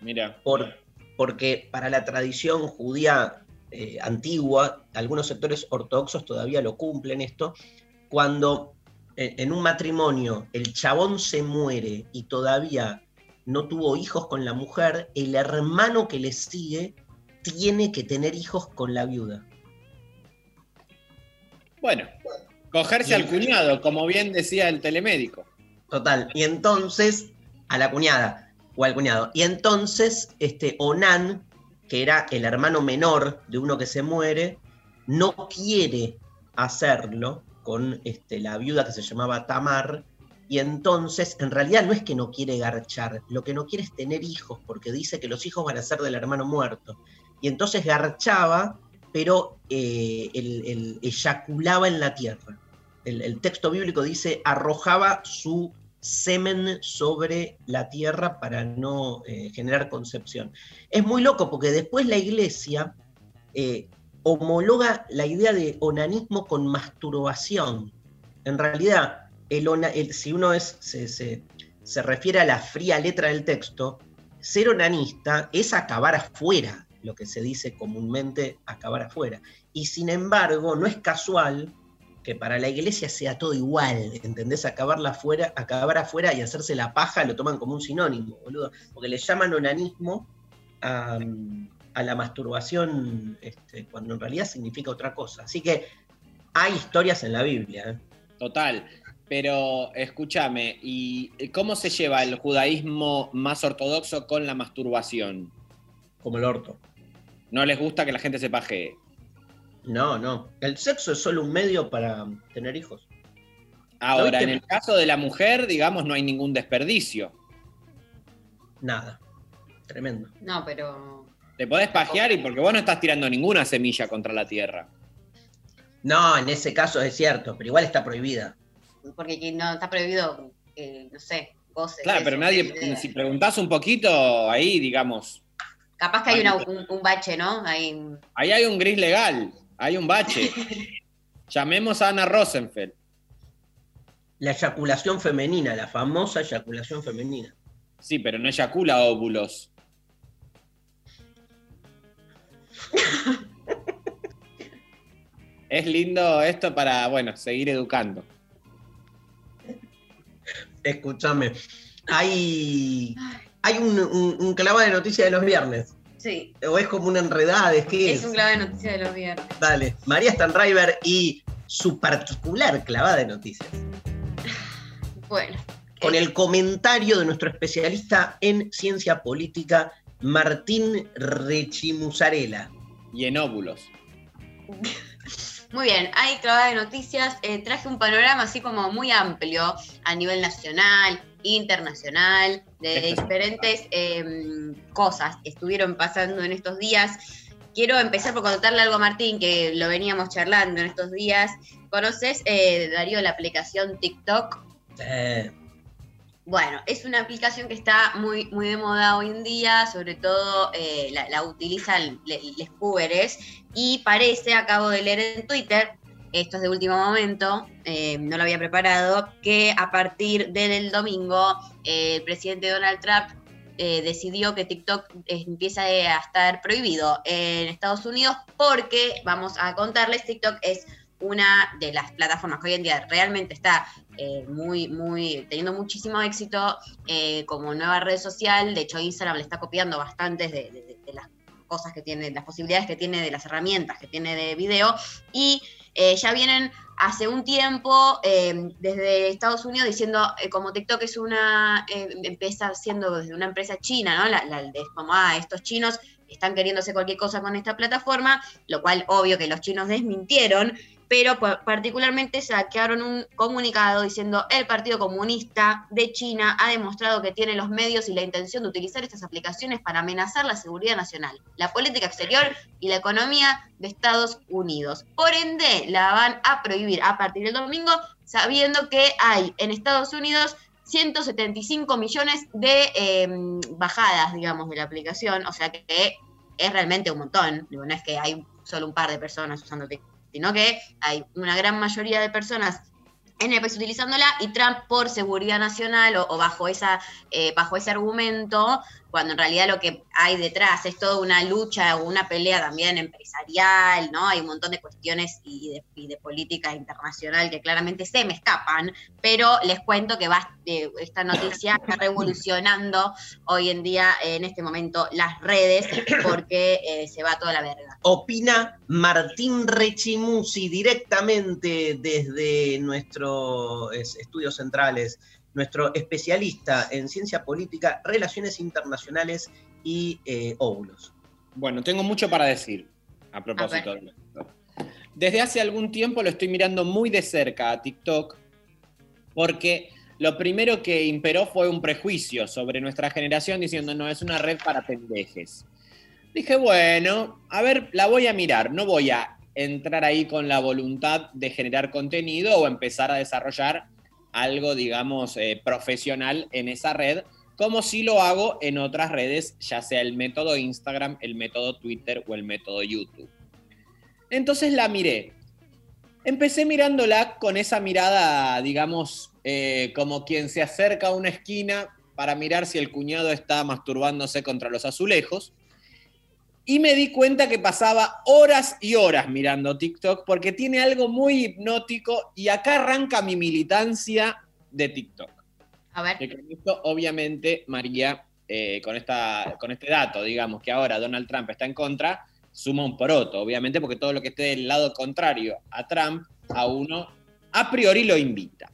Mira. Por, porque para la tradición judía eh, antigua, algunos sectores ortodoxos todavía lo cumplen esto, cuando en un matrimonio el chabón se muere y todavía no tuvo hijos con la mujer, el hermano que le sigue tiene que tener hijos con la viuda. Bueno, cogerse al cuñado, como bien decía el telemédico. Total. Y entonces, a la cuñada o al cuñado. Y entonces, este Onan, que era el hermano menor de uno que se muere, no quiere hacerlo con este, la viuda que se llamaba Tamar. Y entonces, en realidad no es que no quiere garchar, lo que no quiere es tener hijos, porque dice que los hijos van a ser del hermano muerto. Y entonces garchaba, pero eh, el- eyaculaba en la tierra. El, el texto bíblico dice, arrojaba su semen sobre la tierra para no eh, generar concepción. Es muy loco porque después la iglesia eh, homologa la idea de onanismo con masturbación. En realidad, el ona- el- si uno es, se, se- se refiere a la fría letra del texto, ser onanista es acabar afuera, lo que se dice comúnmente acabar afuera. Y sin embargo, no es casual que para la iglesia sea todo igual, ¿entendés? Acabarla afuera, acabar afuera y hacerse la paja lo toman como un sinónimo, boludo. Porque le llaman onanismo a, a la masturbación este, cuando en realidad significa otra cosa. Así que hay historias en la Biblia. ¿eh? Total. Pero escúchame, ¿y cómo se lleva el judaísmo más ortodoxo con la masturbación? Como el orto. ¿No les gusta que la gente se pajee? No, no. El sexo es solo un medio para tener hijos. Ahora, ¿No en el caso de la mujer, digamos, no hay ningún desperdicio. Nada. Tremendo. No, pero. Te podés pajear y porque vos no estás tirando ninguna semilla contra la tierra. No, en ese caso es cierto, pero igual está prohibida. Porque no está prohibido, eh, no sé, goces. Claro, pero nadie, si preguntás un poquito, ahí, digamos, Capaz que hay una- un, un bache, ¿no? Hay, ahí hay un gris legal, hay un bache. Llamemos a Ana Rosenfeld. La eyaculación femenina, la famosa eyaculación femenina. Sí, pero no eyacula óvulos. es lindo esto para, bueno, seguir educando. Escúchame. Hay, hay un, un, de noticias de los viernes. sí, O es como una enredada, ¿es qué es? es un clave de noticias de los viernes. Dale, María Stanriver y su particular clavada de noticias. Bueno, Con el comentario de nuestro especialista en ciencia política, Martín Rechimusarela. Y en óvulos. Muy bien, hay clavada de noticias. Eh, traje un panorama así como muy amplio a nivel nacional, internacional, de diferentes eh, cosas que estuvieron pasando en estos días. Quiero empezar por contarle algo a Martín, que lo veníamos charlando en estos días. ¿Conoces, eh, Darío, la aplicación TikTok? Eh, Bueno, es una aplicación que está muy, muy de moda hoy en día, sobre todo eh, la, utilizan les púberes y parece, acabo de leer en Twitter, esto es de último momento, eh, no lo había preparado, que a partir del domingo eh, el presidente Donald Trump decidió que TikTok empieza a estar prohibido en Estados Unidos porque, vamos a contarles, TikTok es una de las plataformas que hoy en día realmente está eh, muy, muy, teniendo muchísimo éxito eh, como nueva red social. De hecho, Instagram le está copiando bastantes de, las cosas que tiene, las posibilidades que tiene, de las herramientas que tiene de video. Y eh, ya vienen hace un tiempo desde Estados Unidos diciendo, como TikTok es una, empieza siendo desde una empresa china, ¿no? La, la- es ah, estos chinos están queriendo hacer cualquier cosa con esta plataforma, lo cual obvio que los chinos desmintieron, pero pa- particularmente saquearon un comunicado diciendo el Partido Comunista de China ha demostrado que tiene los medios y la intención de utilizar estas aplicaciones para amenazar la seguridad nacional, la política exterior y la economía de Estados Unidos. Por ende, la van a prohibir a partir del domingo, sabiendo que hay en Estados Unidos 175 millones de eh, bajadas, digamos, de la aplicación, o sea que es realmente un montón. No es que hay solo un par de personas usando TikTok, sino que hay una gran mayoría de personas en el país utilizándola y Trump por seguridad nacional o, o bajo, esa, eh, bajo ese argumento, cuando en realidad lo que hay detrás es toda una lucha una pelea también empresarial, ¿no? Hay un montón de cuestiones y de, y política internacional que claramente se me escapan, pero les cuento que va, eh, esta noticia está revolucionando hoy en día, en este momento, las redes, porque eh, se va toda la verga. Opina Martín Rechimusi directamente desde nuestros estudios centrales, nuestro especialista en ciencia política, relaciones internacionales y eh, óvulos. Bueno, tengo mucho para decir a propósito de esto. Desde hace algún tiempo lo estoy mirando muy de cerca a TikTok porque lo primero que imperó fue un prejuicio sobre nuestra generación diciendo no, es una red para pendejes. Dije, bueno, a ver, la voy a mirar, no voy a entrar ahí con la voluntad de generar contenido o empezar a desarrollar algo, digamos, eh, profesional en esa red, como si lo hago en otras redes, ya sea el método Instagram, el método Twitter o el método YouTube. Entonces la miré. Empecé mirándola con esa mirada, digamos, eh, como quien se acerca a una esquina para mirar si el cuñado está masturbándose contra los azulejos. Y me di cuenta que pasaba horas y horas mirando TikTok porque tiene algo muy hipnótico y acá arranca mi militancia de TikTok. A ver. Que con esto, obviamente, María, eh, con, esta, con este dato, digamos, que ahora Donald Trump está en contra, suma un poroto, obviamente, porque todo lo que esté del lado contrario a Trump, a uno, a priori lo invita.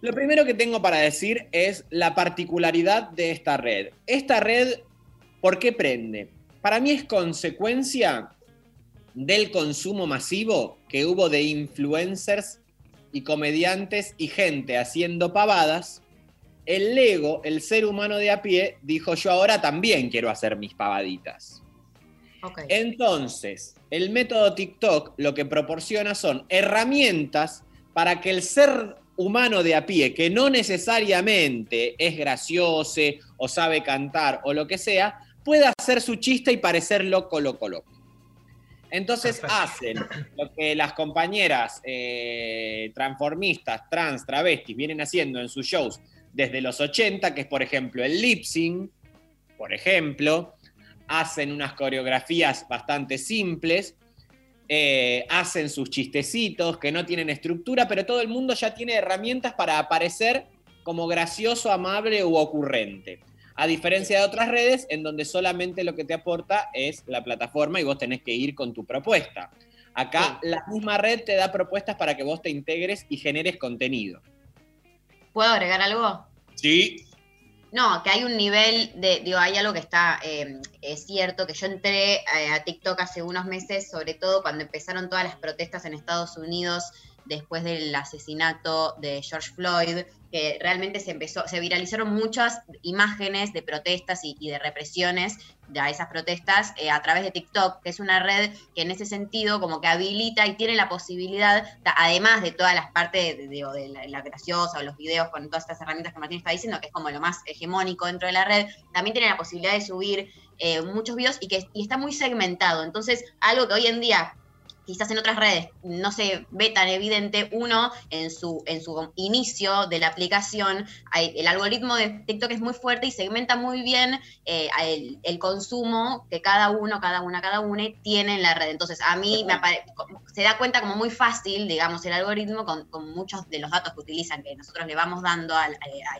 Lo primero que tengo para decir es la particularidad de esta red. Esta red, ¿por qué prende? Para mí es consecuencia del consumo masivo que hubo de influencers y comediantes y gente haciendo pavadas. El ego, el ser humano de a pie, dijo yo ahora también quiero hacer mis pavaditas. Entonces, el método TikTok lo que proporciona son herramientas para que el ser humano de a pie, que no necesariamente es gracioso o sabe cantar o lo que sea, pueda hacer su chiste y parecer loco, loco, loco. Entonces hacen lo que las compañeras eh, transformistas, trans, travestis vienen haciendo en sus shows desde los 80, que es por ejemplo el lip sync, por ejemplo, hacen unas coreografías bastante simples, eh, hacen sus chistecitos que no tienen estructura, pero todo el mundo ya tiene herramientas para aparecer como gracioso, amable u ocurrente. A diferencia de otras redes en donde solamente lo que te aporta es la plataforma y vos tenés que ir con tu propuesta. Acá la misma red te da propuestas para que vos te integres y generes contenido. ¿Puedo agregar algo? Sí. No, que hay un nivel de, digo, hay algo que está, eh, es cierto, que yo entré eh, a TikTok hace unos meses, sobre todo cuando empezaron todas las protestas en Estados Unidos después del asesinato de George Floyd, que realmente se empezó, se viralizaron muchas imágenes de protestas y, de represiones de a esas protestas eh, a través de TikTok, que es una red que en ese sentido como que habilita y tiene la posibilidad, además de todas las partes de, de- la graciosa o los videos con todas estas herramientas que Martín está diciendo, que es como lo más hegemónico dentro de la red, también tiene la posibilidad de subir eh, muchos videos y que y está muy segmentado. Entonces, algo que hoy en día quizás en otras redes no se ve tan evidente, uno en su, en su inicio de la aplicación, el algoritmo de TikTok es muy fuerte y segmenta muy bien eh, el, el consumo que cada uno, cada una, cada una tiene en la red. Entonces, a mí me se da cuenta como muy fácil, digamos, el algoritmo con, con muchos de los datos que utilizan, que nosotros le vamos dando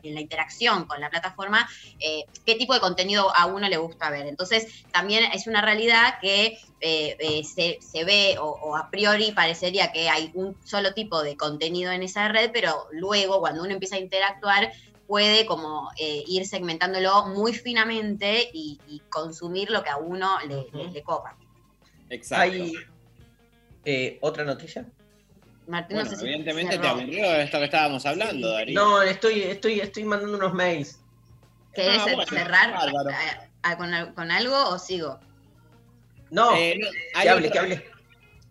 en la interacción con la plataforma, eh, qué tipo de contenido a uno le gusta ver. Entonces, también es una realidad que eh, eh, se, se ve o, o a priori parecería que hay un solo tipo de contenido en esa red, pero luego cuando uno empieza a interactuar puede como eh, ir segmentándolo muy finamente y, y consumir lo que a uno le, le- le copa. Exacto. Hay eh, otra noticia. Martín, Bueno, no sé si evidentemente te cerró. aburrió esto que estábamos hablando, Darío. No, estoy, estoy, estoy mandando unos mails. ¿Querés Ah, bueno, cerrar bárbaro. a- a- con, con algo o sigo? No, Eh, no, hay hable, hable.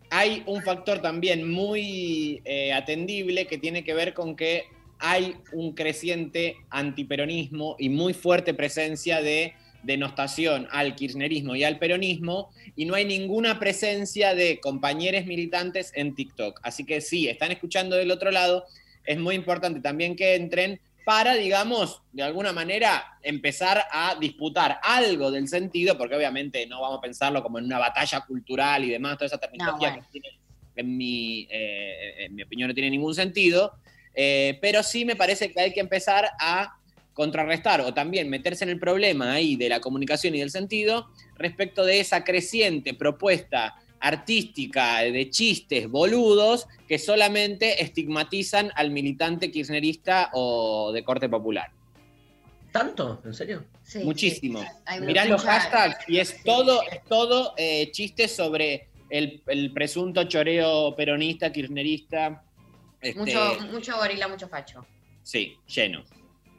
hay un factor también muy eh, atendible que tiene que ver con que hay un creciente antiperonismo y muy fuerte presencia de denostación al kirchnerismo y al peronismo y no hay ninguna presencia de compañeros militantes en TikTok. Así que sí, están escuchando del otro lado, es muy importante también que entren para, digamos, de alguna manera empezar a disputar algo del sentido, porque obviamente no vamos a pensarlo como en una batalla cultural y demás, toda esa terminología bueno. que tiene, en, mi, eh, en mi opinión no tiene ningún sentido, eh, pero sí me parece que hay que empezar a contrarrestar o también meterse en el problema ahí de la comunicación y del sentido respecto de esa creciente propuesta artística de chistes boludos que solamente estigmatizan al militante kirchnerista o de corte popular. ¿Tanto? ¿En serio? Sí, Muchísimo. sí. Mirá los hashtags y es todo, es todo eh, chistes sobre el, el presunto choreo peronista, kirchnerista. este, Mucho, mucho gorila, mucho facho. Sí, lleno.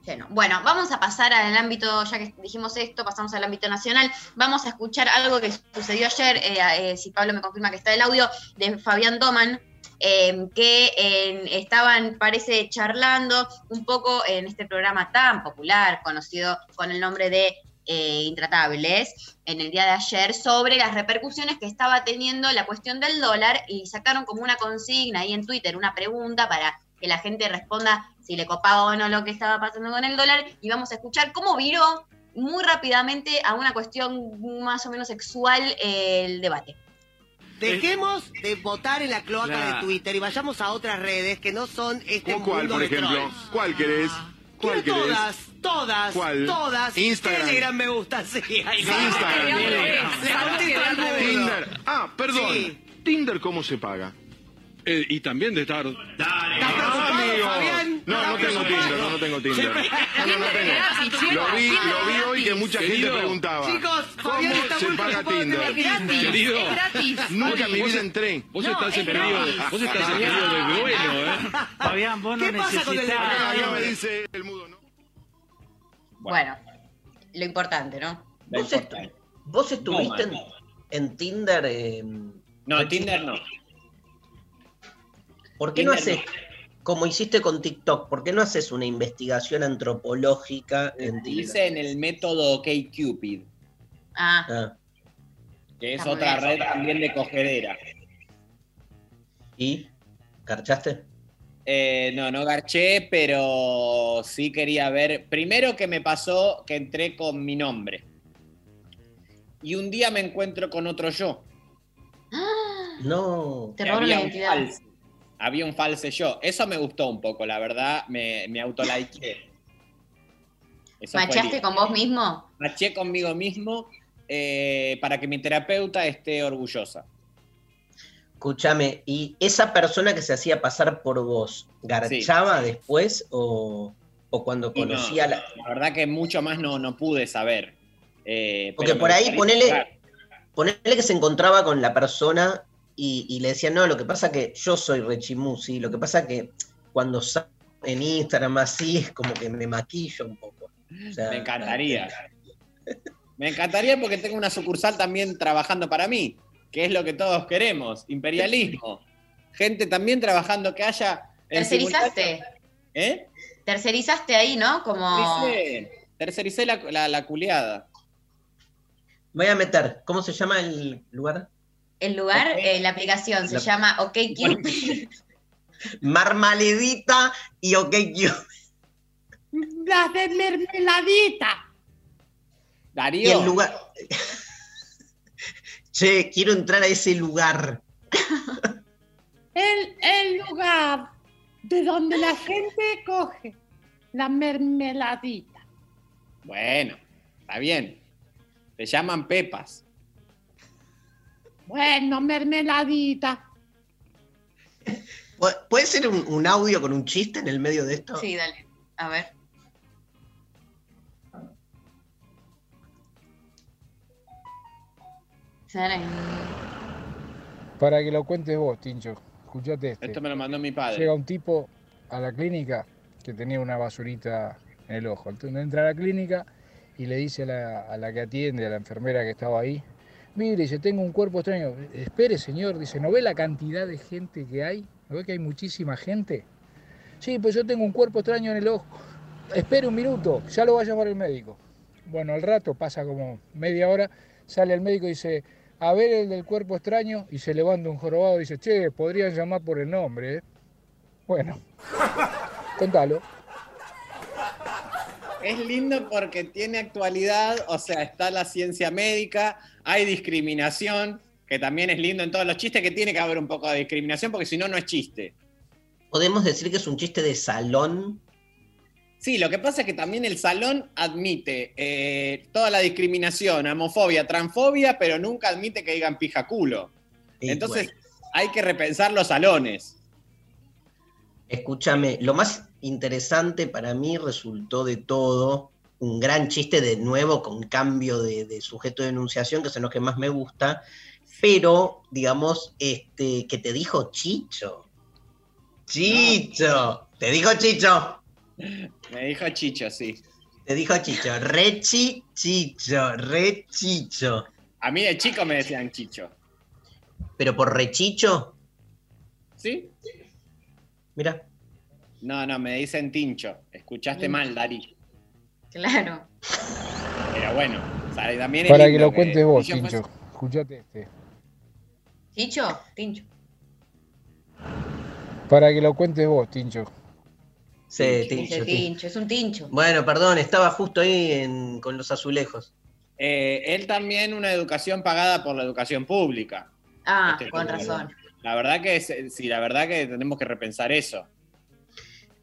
Lleno. Bueno, vamos a pasar al ámbito, ya que dijimos esto, pasamos al ámbito nacional. Vamos a escuchar algo que sucedió ayer, eh, eh, si Pablo me confirma que está el audio, de Fabián Doman, eh, que estaban, parece, charlando un poco en este programa tan popular, conocido con el nombre de Intratables, en el día de ayer, sobre las repercusiones que estaba teniendo la cuestión del dólar y sacaron como una consigna ahí en Twitter, una pregunta para que la gente responda si le copaba o no lo que estaba pasando con el dólar y vamos a escuchar cómo viró muy rápidamente a una cuestión más o menos sexual eh, el debate. Dejemos de votar en la cloaca Claro. de Twitter y vayamos a otras redes que no son este ¿Con cuál, mundo por de ejemplo? trolls. ¿Cuál querés? ¿Cuál Quiero querés? todas, todas, ¿Cuál? todas. Instagram. Telegram me gusta, sí. Ahí va. Instagram. Mundo. Tinder. Ah, perdón. Sí. ¿Tinder cómo se paga? Eh, y también de estar. ¿Estás preocupado, Amigo. Fabián? No, no tengo Tinder, no, no tengo Tinder. No, no, no tengo. Lo vi, lo vi hoy que mucha gente preguntaba. Chicos, Fabián ¿Cómo está se muy paga Tinder? tener Tinder. Querido. Es gratis. Nunca en mi vida entré. Vos No, estás en es periodo, gratis. vos estás en periodo de bueno, ¿eh? Fabián, vos no ¿Qué pasa con el necesitas. Acá, acá me depredador? dice el mudo, ¿no? Bueno, lo importante, ¿no? Lo ¿Vos, importante. estu- vos estuviste en, man. en Tinder? eh, No, Tinder no. ¿Por qué no haces, como hiciste con TikTok, por qué no haces una investigación antropológica en Tinder? Hice en el método K-Cupid, Ah, Ah, que es Está otra bien. red también de cogedera. ¿Y? ¿Carchaste? Eh, no, no garché, pero sí quería ver. Primero que me pasó que entré con mi nombre. Y un día me encuentro con otro yo. No. te robaron la identidad. falso. Había un falso yo. Eso me gustó un poco, la verdad, me, me autolikeé. ¿Machaste con vos mismo? Maché conmigo mismo eh, para que mi terapeuta esté orgullosa. Escúchame, ¿y esa persona que se hacía pasar por vos, garchaba después o, o cuando Y no, conocía la... la verdad que mucho más no, no pude saber. Eh, Porque por ahí ponele, ponele que se encontraba con la persona y, y le decía, no, lo que pasa que yo soy rechimusi, lo que pasa que cuando salgo en Instagram así es como que me maquillo un poco. O sea, Me encantaría. Me encantaría porque tengo una sucursal también trabajando para mí, que es lo que todos queremos, imperialismo. Gente también trabajando que haya... Tercerizaste. ¿Eh? Tercerizaste ahí, ¿no? Como. Tercericé, tercericé la, la, la culiada. Voy a meter, ¿cómo se llama el lugar? El lugar, eh, la aplicación se La- llama OK Cupid. Marmaledita y OK Cupid. Las de mermeladita. Y Darío, el lugar... che, quiero entrar a ese lugar. El, el lugar de donde la gente coge la mermeladita. bueno, está bien. Te llaman Pepas. Bueno, mermeladita. ¿Puede ser un, audio con un chiste en el medio de esto? Sí, dale. A ver. Para que lo cuentes vos, Tincho. Escuchate este. Esto me lo mandó mi padre. Llega un tipo a la clínica que tenía una basurita en el ojo. Entonces entra a la clínica y le dice a la que atiende, a la enfermera que estaba ahí, mire, dice, tengo un cuerpo extraño. Espere, señor, dice, ¿no ve la cantidad de gente que hay? ¿No ve que hay muchísima gente? Sí, pues yo tengo un cuerpo extraño en el ojo. Espere un minuto, ya lo va a llamar el médico. Bueno, al rato pasa como media hora, sale el médico y dice, a ver el del cuerpo extraño, y se levanta un jorobado y dice, che, podrían llamar por el nombre, ¿eh? Bueno, contalo. Es lindo porque tiene actualidad, o sea, está la ciencia médica, hay discriminación, que también es lindo en todos los chistes, que tiene que haber un poco de discriminación, porque si no, no es chiste. ¿Podemos decir que es un chiste de salón? Sí, lo que pasa es que también el salón admite eh, toda la discriminación, homofobia, transfobia, pero nunca admite que digan pija culo. Entonces bueno. hay que repensar los salones. Escúchame, lo más interesante para mí resultó de todo un gran chiste de nuevo con cambio de, de sujeto de enunciación, que es lo que más me gusta, pero digamos, este, que te dijo Chicho. Chicho, te dijo Chicho. Me dijo Chicho, sí. Te dijo Chicho, re chi- Chicho, re Chicho. A mí de chico me decían Chicho. ¿Pero por rechicho? ¿Sí? Mira. No, no, me dicen Tincho. Escuchaste Tincho. mal, Dari. Claro. Pero bueno, o sea, también es Para que lo cuentes vos, Tincho Tincho. Escuchate este. ¿Ticho? Tincho. Para que lo cuentes vos, Tincho. Sí, Tincho, Tincho. tincho, es un tincho. Bueno, perdón, estaba justo ahí en- con los azulejos. Eh, él también una educación pagada por la educación pública. Ah, Este, con razón. La verdad que es- sí, la verdad que tenemos que repensar eso.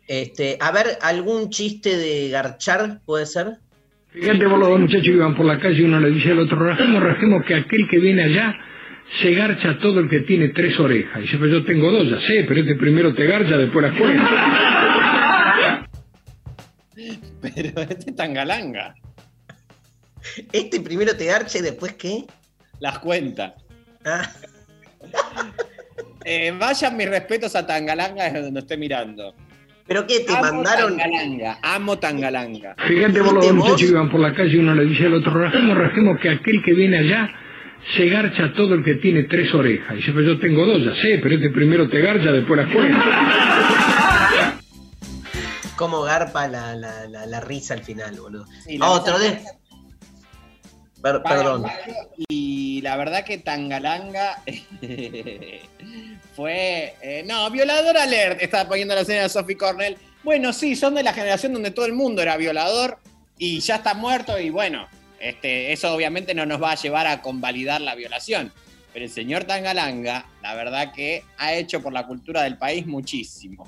Este, a ver, ¿algún chiste de garchar puede ser? Fíjate vos los dos muchachos que iban por la calle y uno le dice al otro, rajemos, rajemos que aquel que viene allá se garcha todo el que tiene tres orejas. Y dice, pero yo tengo dos, ya sé, pero este primero te garcha, después las cuenta. Pero este es tangalanga. Este primero te garcha y después qué? Las cuenta. Ah. Eh, vayan mis respetos a Tangalanga desde donde esté mirando. ¿Pero qué? ¿Te amo mandaron? Tangalanga, amo Tangalanga. Fíjate vos los muchachos que iban por la calle y uno le dice al otro, rajemos, rajemos que aquel que viene allá se garcha todo el que tiene tres orejas. Y dice, pero yo tengo dos, ya sé, pero este primero te garcha, después las cuenta. ¿Cómo garpa la, la, la, la risa al final, boludo? Sí, la Otro de... Per- perdón. Y la verdad que Tangalanga fue. eh, no, violador alert. Estaba poniendo la señora Sophie Cornell. Bueno, sí, son de la generación donde todo el mundo era violador y ya está muerto. Y bueno, este, eso obviamente no nos va a llevar a convalidar la violación. Pero el señor Tangalanga, la verdad que ha hecho por la cultura del país muchísimo.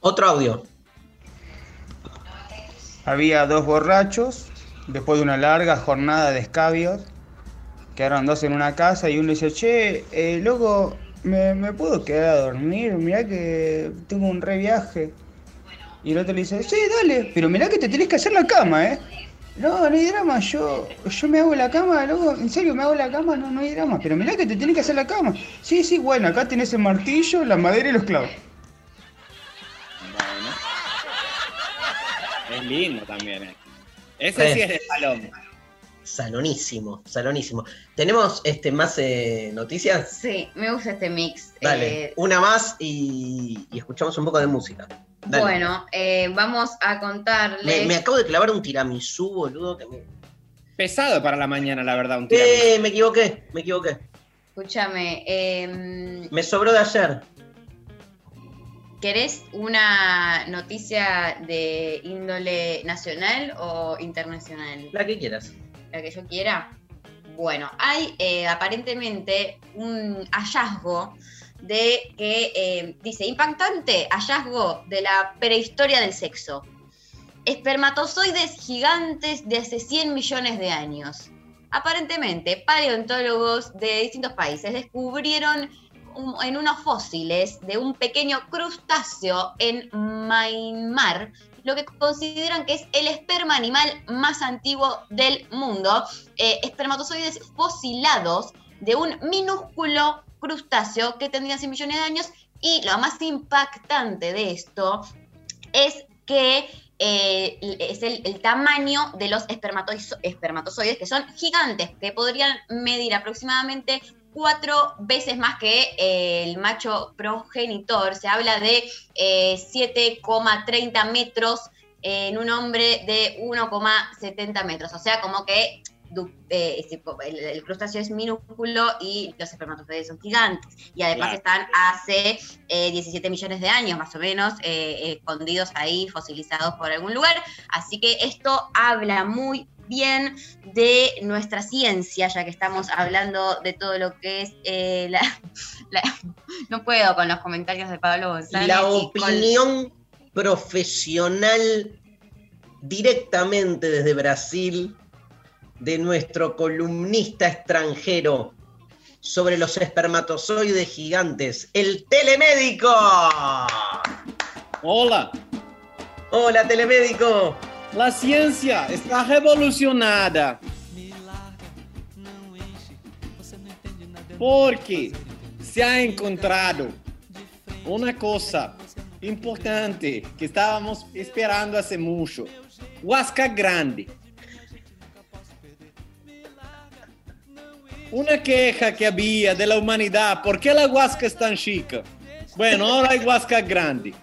Otro audio. Había dos borrachos, después de una larga jornada de escabios, quedaron dos en una casa y uno dice, che, eh, loco, ¿me, me puedo quedar a dormir? Mirá que tengo un re viaje. Y el otro le dice, sí, dale, pero mirá que te tenés que hacer la cama, ¿eh? No, no hay drama, yo, yo me hago la cama, loco, en serio, me hago la cama, no, no hay drama, pero mirá que te tenés que hacer la cama. Sí, sí, bueno, acá tenés el martillo, la madera y los clavos. Bueno. Es lindo también. eh. Ese sí es de salón. Salonísimo, salonísimo. ¿Tenemos este, más eh, noticias? Sí, me gusta este mix. Dale, Eh, una más y, y escuchamos un poco de música. Dale. bueno, eh, vamos a contarles. Me, me acabo de clavar un tiramisú, boludo. Que me... Pesado para la mañana, la verdad, un tiramisú. Eh, me equivoqué, me equivoqué. Escúchame, em, Me sobró de ayer. ¿querés una noticia de índole nacional o internacional? La que quieras. La que yo quiera. Bueno, hay eh, aparentemente un hallazgo de que eh, dice impactante hallazgo de la prehistoria del sexo. Espermatozoides gigantes de hace 100 millones de años. Aparentemente, paleontólogos de distintos países descubrieron en unos fósiles de un pequeño crustáceo en Myanmar lo que consideran que es el esperma animal más antiguo del mundo. Eh, espermatozoides fosilados de un minúsculo crustáceo que tendría 100 millones de años y lo más impactante de esto es que eh, es el, el tamaño de los espermatozoides, que son gigantes, que podrían medir aproximadamente cuatro veces más que eh, el macho progenitor. Se habla de eh, 7,30 metros en un hombre de 1,70 metros. O sea, como que eh, el, el crustáceo es minúsculo y los espermatozoides son gigantes. Y además Claro. están hace eh, 17 millones de años, más o menos, eh, escondidos ahí, fosilizados por algún lugar. Así que esto habla muy bien de nuestra ciencia, ya que estamos hablando de todo lo que es eh, la, la- No puedo con los comentarios de Pablo González. La con- opinión profesional directamente desde Brasil de nuestro columnista extranjero sobre los espermatozoides gigantes, el telemédico. Hola. Hola, telemédico. La ciencia está revolucionada. Porque se ha encontrado una cosa importante que estábamos esperando hace mucho. Huasca grande. Una queja que había de la humanidad, ¿por qué la huasca es tan chica? Bueno, ahora hay huasca grande.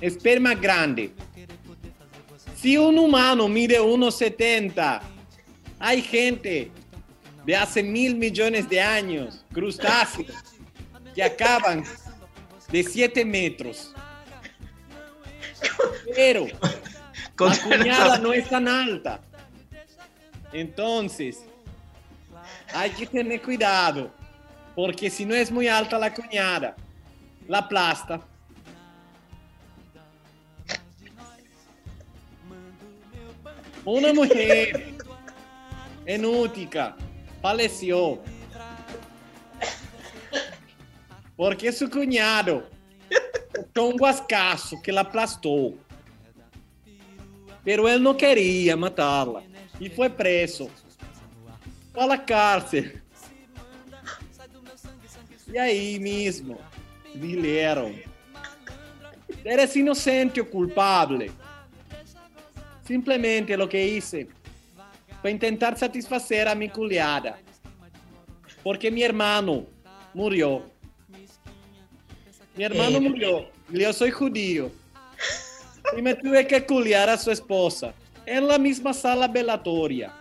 Esperma grande. Si un humano mide 1,70, hay gente de hace mil millones de años, crustáceos, que acaban de 7 metros. Pero la cuñada no es tan alta. Entonces, hay que tener cuidado, porque si no es muy alta la cuñada, la aplasta. Una mujer en Útica falleció porque su cuñado tocó un guascazo que la aplastó. Pero él no quería matarla y fue preso a la cárcel. Y ahí mismo dijeron, eres inocente o culpable. Simplemente lo que hice fue intentar satisfacer a mi culiada. Porque mi hermano murió. Mi hermano Eh. murió. Yo soy judío. Y me tuve que culiar a su esposa. En la misma sala velatoria.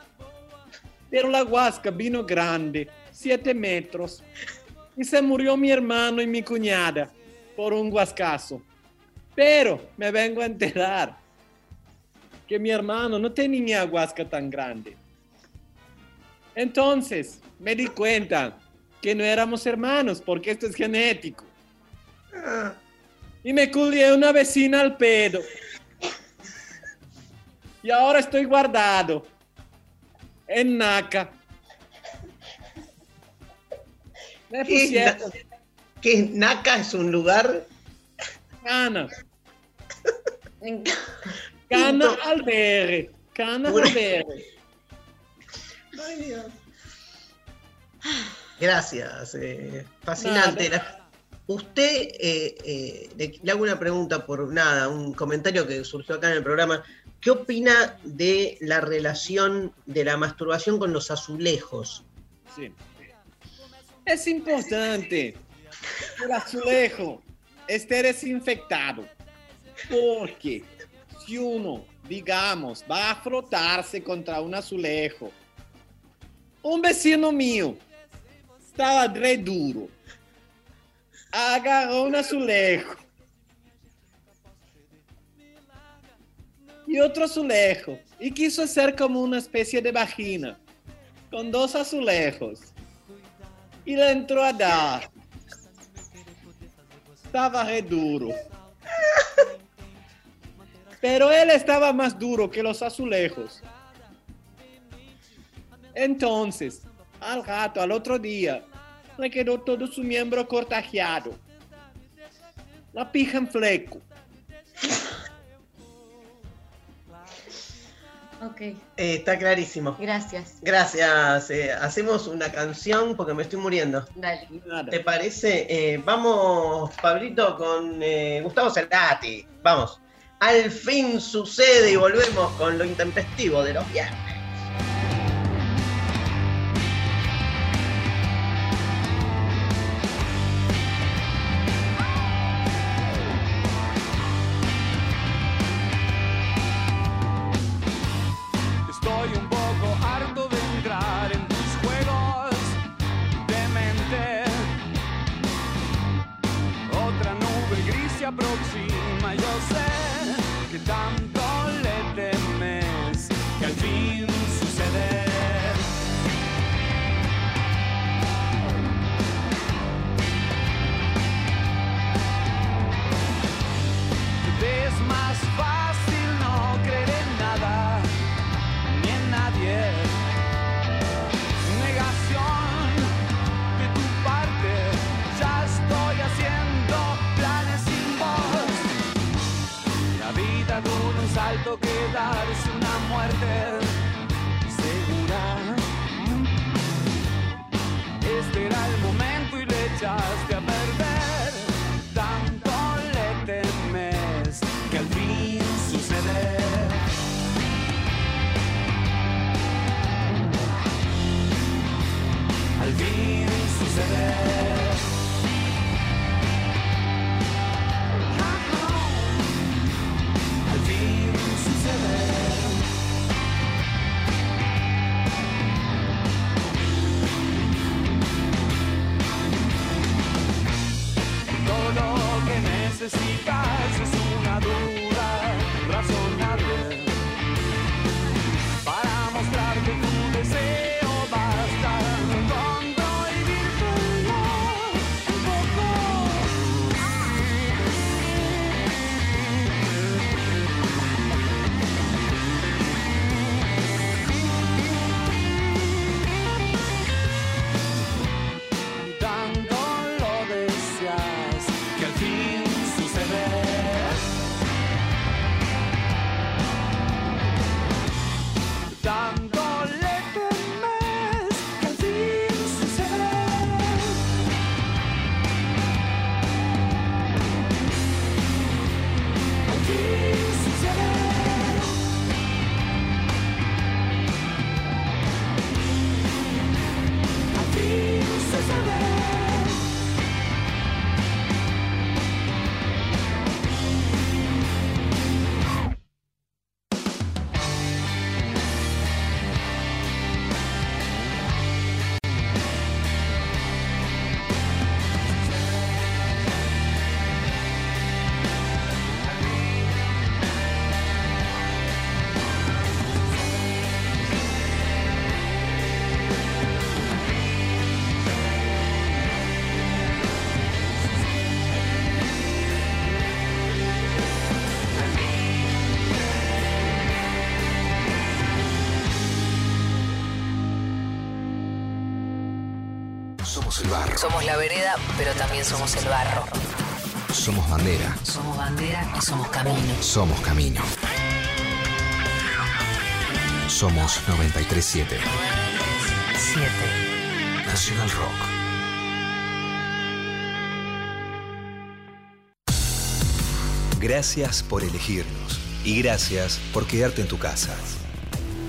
Pero la huasca vino grande, siete metros. Y se murió mi hermano y mi cuñada por un guascazo. Pero me vengo a enterar que mi hermano no tenía huasca tan grande. Entonces me di cuenta que no éramos hermanos porque esto es genético. Y me culié una vecina al pedo. Y ahora estoy guardado en Naca. Me ¿Qué es pusieron ¿Qué Naca? ¿Es un lugar? Cana. Cana Albergue. Cana Albergue. Gracias, eh, fascinante. Usted, eh, eh, le, le hago una pregunta por nada, un comentario que surgió acá en el programa. ¿Qué opina de la relación de la masturbación con los azulejos? Sí. Es importante el azulejo esté desinfectado. Porque si uno, digamos, va a frotarse contra un azulejo, un vecino mío estaba re duro, agarró un azulejo. Y otro azulejo. Y quiso hacer como una especie de vagina con dos azulejos. Y le entró a dar. Estaba re duro. Pero él estaba más duro que los azulejos. Entonces, al rato, al otro día, le quedó todo su miembro cortajeado. La pija en fleco. Ok, Eh, está clarísimo. gracias. Gracias. eh, hacemos una canción porque me estoy muriendo. Dale. ¿Te parece? Eh, vamos, Pablito, con eh, Gustavo Cerati. Vamos. Al fin sucede y volvemos con lo intempestivo de los viernes. Somos la vereda, pero también somos el barro. Somos bandera. Somos bandera y somos camino. Somos camino. Somos 937. 7. Nacional Rock. Gracias por elegirnos y gracias por quedarte en tu casa.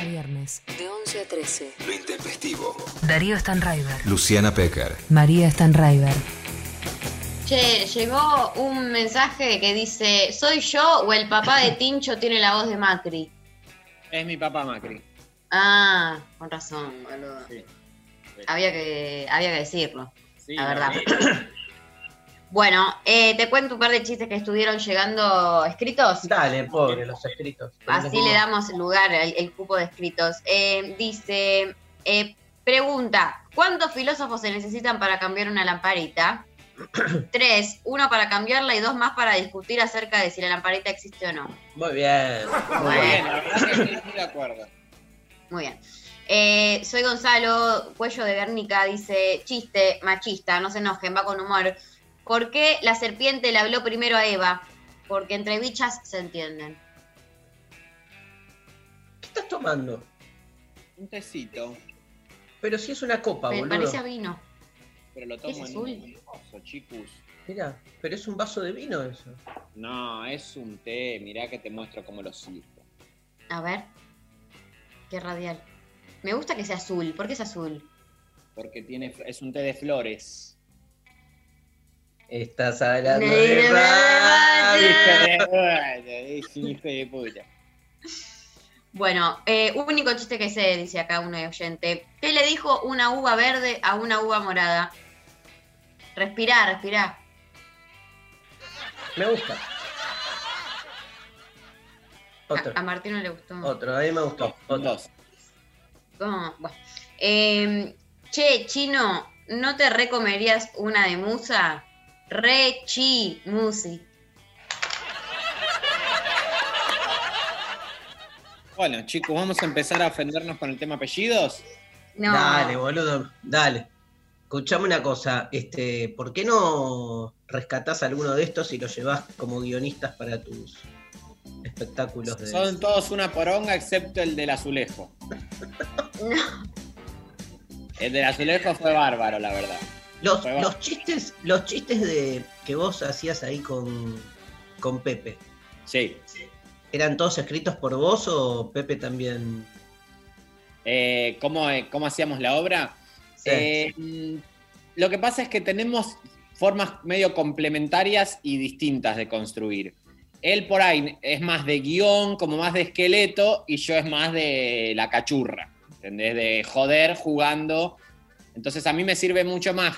A viernes, de 11 a 13. Lo intempestivo. Darío Stanraiver. Luciana Pecker. María Stanraiver. Che, llegó un mensaje que dice, ¿soy yo o el papá de Tincho tiene la voz de Macri? Es mi papá Macri. Ah, con razón, boludo. Había que, había que decirlo, Sí, la verdad. Bueno, eh, te cuento un par de chistes que estuvieron llegando escritos. Dale, pobre, los escritos. Así le damos lugar al el cupo de escritos. Eh, dice, eh, pregunta, ¿cuántos filósofos se necesitan para cambiar una lamparita? Tres, uno para cambiarla y dos más para discutir acerca de si la lamparita existe o no. Muy bien. Muy bien, la verdad que estoy muy de acuerdo. Muy bien. Eh, soy Gonzalo, cuello de Guernica, dice, chiste, machista, no se enojen, va con humor. ¿Por qué la serpiente le habló primero a Eva? Porque entre bichas se entienden. ¿Qué estás tomando? Un tecito. Pero si es una copa, Me boludo. parece a vino. Pero lo Es tomo en azul. un vaso, chicos. Mira, pero es un vaso de vino eso. No, es un té. Mirá que te muestro cómo lo sirvo. A ver. Qué radial. Me gusta que sea azul. ¿Por qué es azul? Porque tiene, es un té de flores. Estás hablando de radio. Hijo de puta, es un hijo de puta. Bueno, eh, único chiste que sé, dice acá un oyente. ¿Qué le dijo una uva verde a una uva morada? Respirá, respirá. Me gusta. Otro, A, a Martín no le gustó. otro, a mí me gustó. Otro. ¿Cómo? Bueno. Eh, che, chino, ¿no te recomerías una de musa? Re chi musi. Bueno, chicos, vamos a empezar a ofendernos con el tema apellidos. No. Dale, boludo, dale. Escuchame una cosa, este, ¿por qué no rescatás alguno de estos y los llevas como guionistas para tus espectáculos de Son todos una poronga excepto el del azulejo. El del azulejo fue bárbaro, la verdad. Los, los chistes, los chistes de que vos hacías ahí con, con Pepe. Sí. ¿Eran todos escritos por vos o Pepe también? Eh, ¿cómo, eh, cómo hacíamos la obra? Sí. Eh, lo que pasa es que tenemos formas medio complementarias y distintas de construir. Él por ahí es más de guion, como más de esqueleto, y yo es más de la cachurra, ¿entendés? De joder jugando. Entonces a mí me sirve mucho más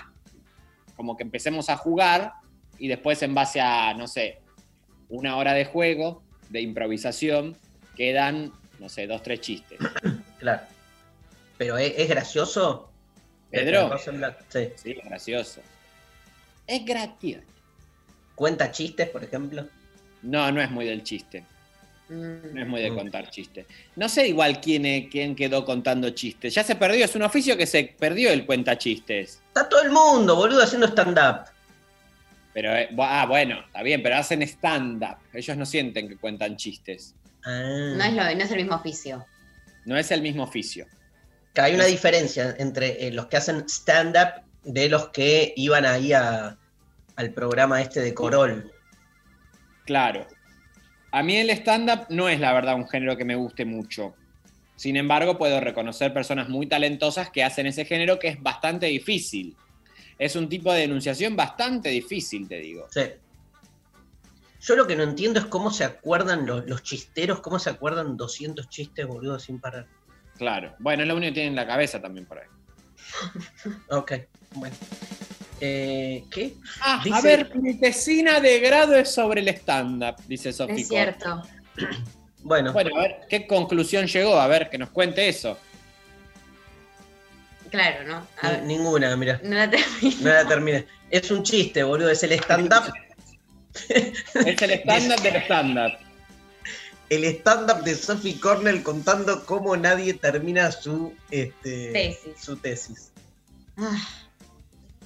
como que empecemos a jugar y después en base a, no sé, una hora de juego, de improvisación, quedan, no sé, dos, tres chistes. Claro. ¿Pero es, es gracioso? Pedro. Sí. Sí, gracioso. Es gracioso. ¿Cuenta chistes, por ejemplo? No, no es muy del chiste. Mm. No es muy de contar chistes. No sé igual quién, eh, quién quedó contando chistes. Ya se perdió, es un oficio que se perdió el cuenta chistes. Está todo el mundo, boludo, haciendo stand-up. Pero, eh, ah, bueno, está bien, pero hacen stand-up. Ellos no sienten que cuentan chistes. No es, lo, no es el mismo oficio. No es el mismo oficio. Que hay una diferencia entre eh, los que hacen stand-up de los que iban ahí a- al programa este de Corol. Claro. A mí el stand-up no es la verdad un género que me guste mucho. Sin embargo, puedo reconocer personas muy talentosas que hacen ese género que es bastante difícil. Es un tipo de denunciación bastante difícil, te digo. Sí. Yo lo que no entiendo es cómo se acuerdan los, los chisteros, cómo se acuerdan 200 chistes, boludo, sin parar. Claro. Bueno, es lo único que tienen en la cabeza también por ahí. Ok, bueno. Eh, ¿Qué? Ah, a ver, mi tesina de grado es sobre el stand-up, dice Sofía. Es cierto. Bueno. Bueno, a ver, ¿qué conclusión llegó? A ver, que nos cuente eso. Claro, ¿no? A ver, Ni- ninguna, mira. no la termino. No la terminé. Es un chiste, boludo, es el stand-up. Es el stand-up del stand-up. El stand-up de Sophie Cornell contando cómo nadie termina su, este, Tesis. su tesis. Ah,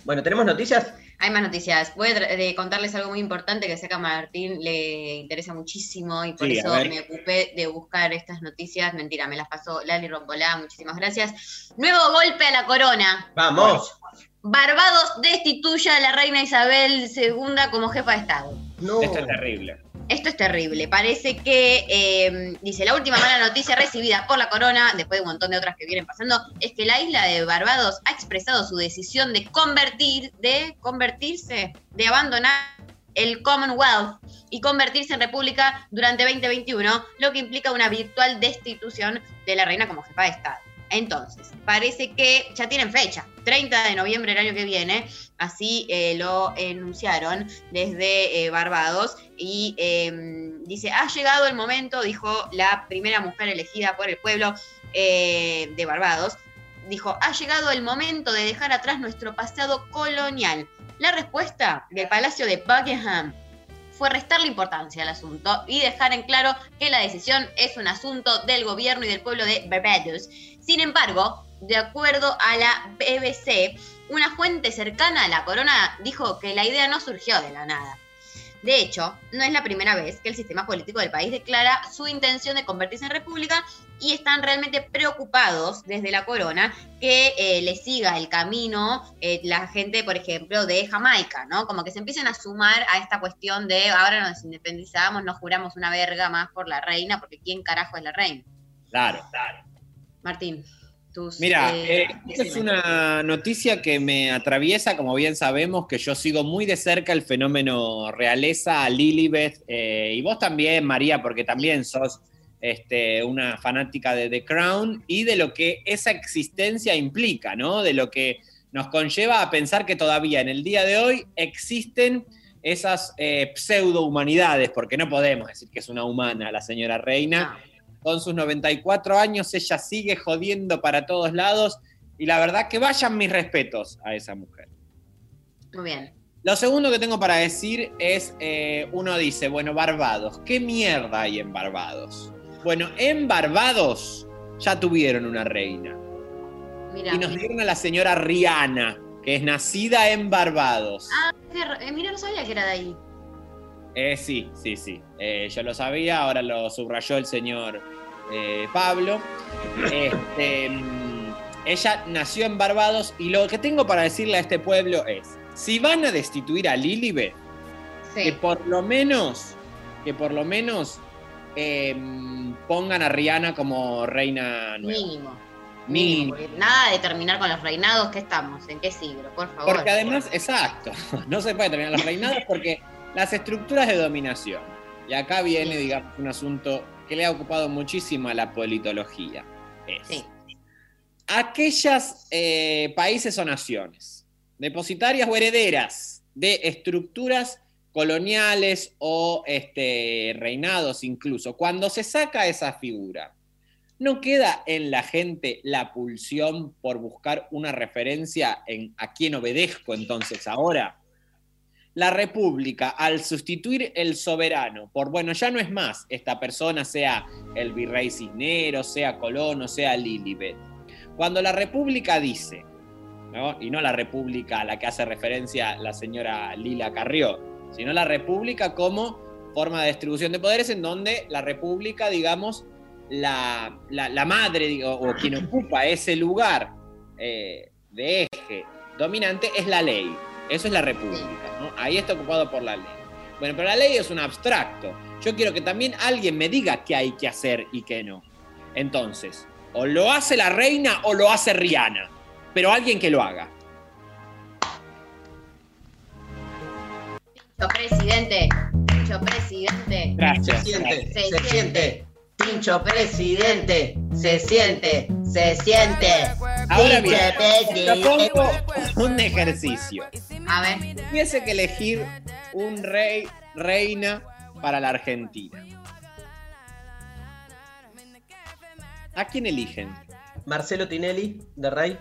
Bueno, ¿tenemos noticias? Hay más noticias. Voy a contarles algo muy importante que sé que a Martín le interesa muchísimo y por Sí, eso me ocupé de buscar estas noticias. Mentira, me las pasó Lali Rompolá. Muchísimas gracias. Nuevo golpe a la corona. ¡Vamos! Barbados destituye a la reina Isabel II como jefa de Estado. No. Esto es terrible. Esto es terrible. Parece que, eh, dice, la última mala noticia recibida por la corona, después de un montón de otras que vienen pasando, es que la isla de Barbados ha expresado su decisión de convertir, de convertirse, de abandonar el Commonwealth y convertirse en república durante 2021, lo que implica una virtual destitución de la reina como jefa de Estado. Entonces, parece que ya tienen fecha, 30 de noviembre del año que viene, así eh, lo enunciaron desde eh, Barbados y eh, dice, ha llegado el momento, dijo la primera mujer elegida por el pueblo eh, de Barbados, dijo, ha llegado el momento de dejar atrás nuestro pasado colonial. La respuesta del Palacio de Buckingham fue restarle importancia al asunto y dejar en claro que la decisión es un asunto del gobierno y del pueblo de Barbados. Sin embargo, de acuerdo a la BBC, una fuente cercana a la corona dijo que la idea no surgió de la nada. De hecho, no es la primera vez que el sistema político del país declara su intención de convertirse en república y están realmente preocupados desde la corona que eh, le siga el camino eh, la gente, por ejemplo, de Jamaica, ¿no? Como que se empiecen a sumar a esta cuestión de ahora nos independizamos, nos juramos una verga más por la reina, porque ¿quién carajo es la reina? Claro, claro. Martín, tus... Mira, eh, eh, esta es una noticia que me atraviesa, como bien sabemos, que yo sigo muy de cerca el fenómeno realeza, Lilibet, eh, y vos también, María, porque también sos este, una fanática de The Crown y de lo que esa existencia implica, ¿no? De lo que nos conlleva a pensar que todavía en el día de hoy existen esas eh, pseudo-humanidades, porque no podemos decir que es una humana la señora reina. Con sus 94 años, ella sigue jodiendo para todos lados. Y la verdad que vayan mis respetos a esa mujer. Muy bien. Lo segundo que tengo para decir es, eh, uno dice, bueno, Barbados, ¿qué mierda hay en Barbados? Bueno, en Barbados ya tuvieron una reina. Y nos dieron a la señora Rihanna, que es nacida en Barbados. Ah, eh, mira, no sabía que era de ahí. Eh, sí, sí, sí. Eh, yo lo sabía, ahora lo subrayó el señor eh, Pablo. Este, mm, ella nació en Barbados y lo que tengo para decirle a este pueblo es, si van a destituir a Lilibet, que por lo menos, que por lo menos eh, pongan a Rihanna como reina nueva. Mínimo. Mínimo. Nada de terminar con los reinados, ¿qué estamos? ¿En qué siglo? Por favor. Porque además, exacto, no se puede terminar los reinados porque las estructuras de dominación, y acá viene, digamos, un asunto que le ha ocupado muchísimo a la politología, es aquellas eh, países o naciones depositarias o herederas de estructuras coloniales o este, reinados incluso, cuando se saca esa figura, ¿no queda en la gente la pulsión por buscar una referencia en a quién obedezco entonces ahora? La República, al sustituir el soberano por, bueno, ya no es más esta persona, sea el virrey Cisneros, sea Colono, sea Lilibet. Cuando la República dice, ¿no? y no la República a la que hace referencia la señora Lila Carrió, sino la República como forma de distribución de poderes en donde la República, digamos, la, la- madre o quien ocupa ese lugar eh, de eje dominante es la ley. Eso es la República. ¿no? Ahí está ocupado por la ley. Bueno, pero la ley es un abstracto. Yo quiero que también alguien me diga qué hay que hacer y qué no. Entonces, o lo hace la reina o lo hace Rihanna. Pero alguien que lo haga. Pincho presidente. Pincho presidente. Gracias. Se siente, Se se, siente. siente. Pincho presidente, se siente, se siente. Ahora Pinche bien, propongo un ejercicio. A ver. Tuviese que elegir un rey, reina para la Argentina. ¿A quién eligen? Marcelo Tinelli, de Rey.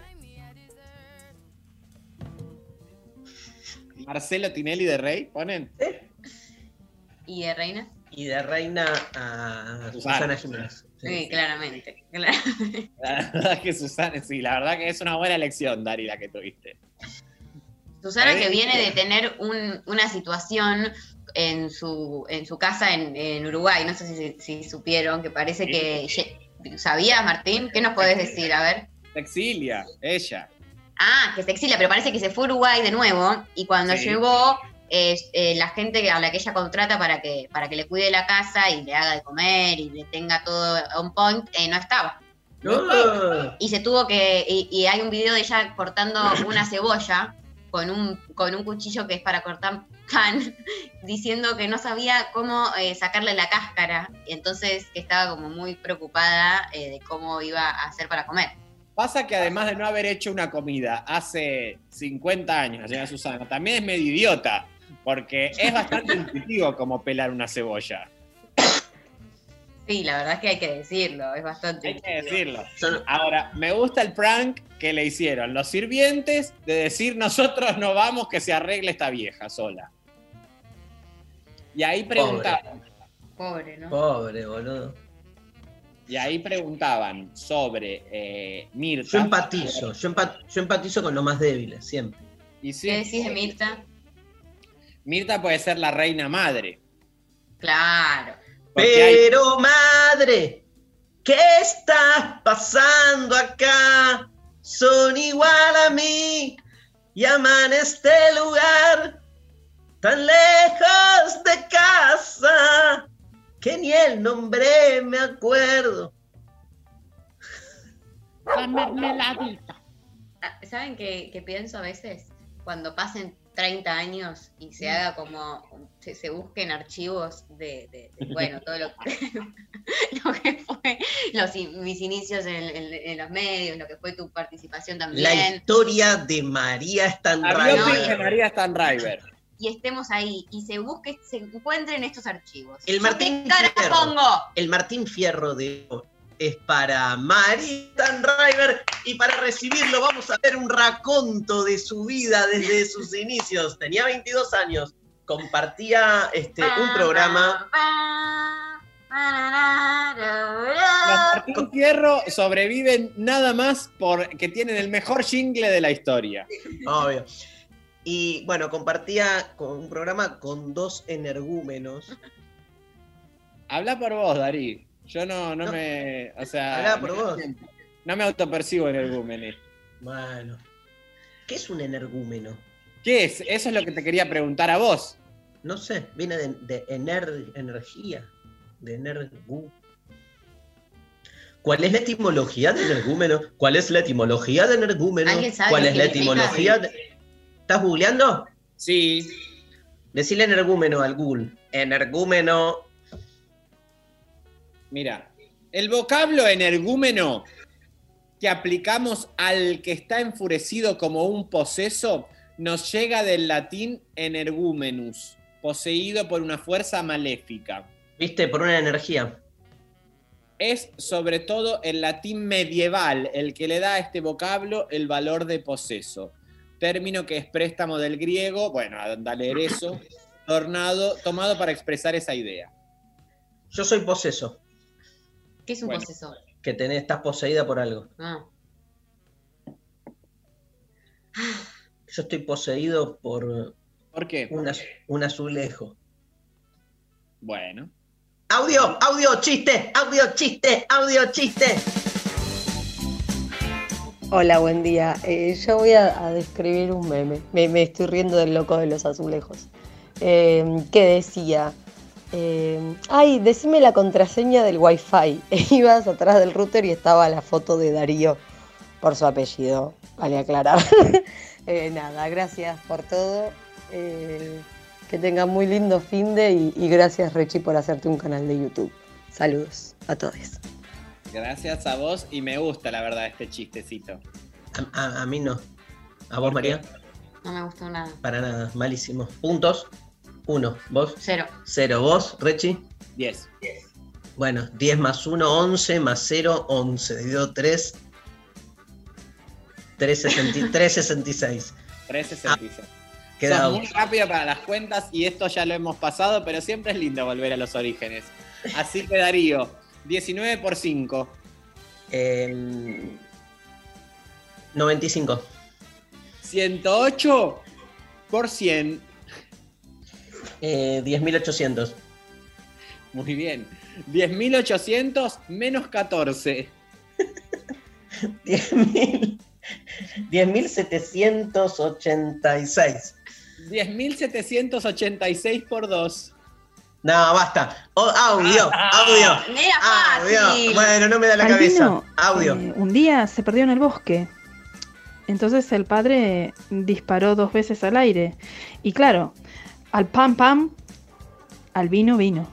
Marcelo Tinelli de Rey, ponen. ¿Y de reina? Y de Reina a Susana. Susana Jiménez. Sí, claramente. claramente. La verdad que Susana, sí, la verdad que es una buena elección, Dari, la que tuviste. Susana que viene de tener un- una situación en su, en su casa en, en Uruguay, no sé si, si supieron, que parece que... ¿Sabías, Martín? ¿Qué nos podés decir? A ver. Se exilia, ella. Ah, que se exilia, pero parece que se fue a Uruguay de nuevo y cuando Sí. llegó, eh, eh, la gente a la que ella contrata para que, para que le cuide la casa y le haga de comer y le tenga todo on point, eh, no estaba. Y se tuvo que. Y, y hay un video de ella cortando una cebolla con un, con un cuchillo que es para cortar pan, diciendo que no sabía cómo eh, sacarle la cáscara. Y entonces que estaba como muy preocupada eh, de cómo iba a hacer para comer. Pasa que además de no haber hecho una comida hace 50 años, la señora Susana, también es medio idiota, porque es bastante intuitivo como pelar una cebolla. Sí, la verdad es que hay que decirlo, es bastante. Hay que decirlo. Ahora, me gusta el prank que le hicieron los sirvientes de decir nosotros no vamos que se arregle esta vieja sola. Y ahí preguntaban, Pobre, ¿no? Pobre, boludo. y ahí preguntaban sobre eh, Mirta. Yo empatizo, yo, empa- yo empatizo con los más débiles, siempre. Y sí, ¿Qué decís de Mirta? Mirta puede ser la reina madre. Claro. Hay- Pero madre, ¿qué está pasando acá? Son igual a mí y aman este lugar tan lejos de casa que ni el nombre me acuerdo. La mermeladita. Ah, ¿Saben qué, qué pienso a veces? Cuando pasen 30 años y se haga como, se, se busquen archivos de, de- de, bueno, todo lo, lo que fue los, mis inicios en, en- en los medios, lo que fue tu participación La también, historia de María La Stanriver. de María Stanriver. y estemos ahí y se busque, se encuentren estos archivos. El ¿Yo Martín ¿Qué cara Fierro. pongo? El Martín Fierro de hoy es para María Stanriver y para recibirlo vamos a ver un raconto de su vida desde sus inicios. Tenía 22 años, compartía este, un programa. Los Martín Fierro sobreviven nada más porque tienen el mejor jingle de la historia. Obvio. Y bueno, compartía con un programa con dos energúmenos. Habla por vos, Darí. Yo no, no, me. O sea. Por no, vos. No me autopercibo en el Gúmenes. Bueno. ¿Qué es un energúmeno? ¿Qué es? Eso es lo que te quería preguntar a vos. No sé, viene de, de ener- energía, de energú. ¿Cuál es la etimología de energúmeno? ¿Cuál es la etimología de energúmeno? ¿Alguien sabe ¿Cuál es la etimología? de- ¿Estás googleando? Sí. Decirle energúmeno al Google. Energúmeno. Mira, el vocablo energúmeno que aplicamos al que está enfurecido como un poseso nos llega del latín energúmenus, poseído por una fuerza maléfica. ¿Viste? Por una energía. Es sobre todo el latín medieval el que le da a este vocablo el valor de poseso, término que es préstamo del griego, bueno, anda a leer eso, tornado, tomado para expresar esa idea. Yo soy poseso. ¿Qué es un Bueno. posesor? Que tenés, estás poseída por algo. Ah. Yo estoy poseído por ¿Por qué? un, az- un azulejo. Bueno. Audio, audio, chiste, audio, chiste, audio, chiste. Hola, buen día. Eh, yo voy a, a describir un meme. Me, me estoy riendo del loco de los azulejos. Eh, que decía, eh, ay, decime la contraseña del wifi. E ibas atrás del router y estaba la foto de Darío por su apellido, vale aclarar. Eh, nada, gracias por todo. Eh, que tengan muy lindo fin de y, y gracias Rechi por hacerte un canal de YouTube. Saludos a todos. Gracias a vos y me gusta la verdad este chistecito. A, a- a mí no. ¿A vos, María? No me gustó nada. Para nada, malísimo. Puntos. Uno. ¿Vos? Cero. Cero. ¿Vos, Rechi? 10. Bueno, 10 más 1, 11, más 0, 11. Dividido 3, 366. 366. Queda muy rápido para las cuentas y esto ya lo hemos pasado, pero siempre es lindo volver a los orígenes. Así que Darío, 19 por 5. Em, 95. 108 por 100. Eh, 10.800. Muy bien. 10.800 menos 14. 10.000. 10.786. 10.786 por 2. No, basta. Oh, audio, audio. Era Audio. fácil. Bueno, no me da la Albino, cabeza. Audio. eh, un día se perdió en el bosque. Entonces el padre disparó dos veces al aire. Y claro, al pam pam, al vino vino.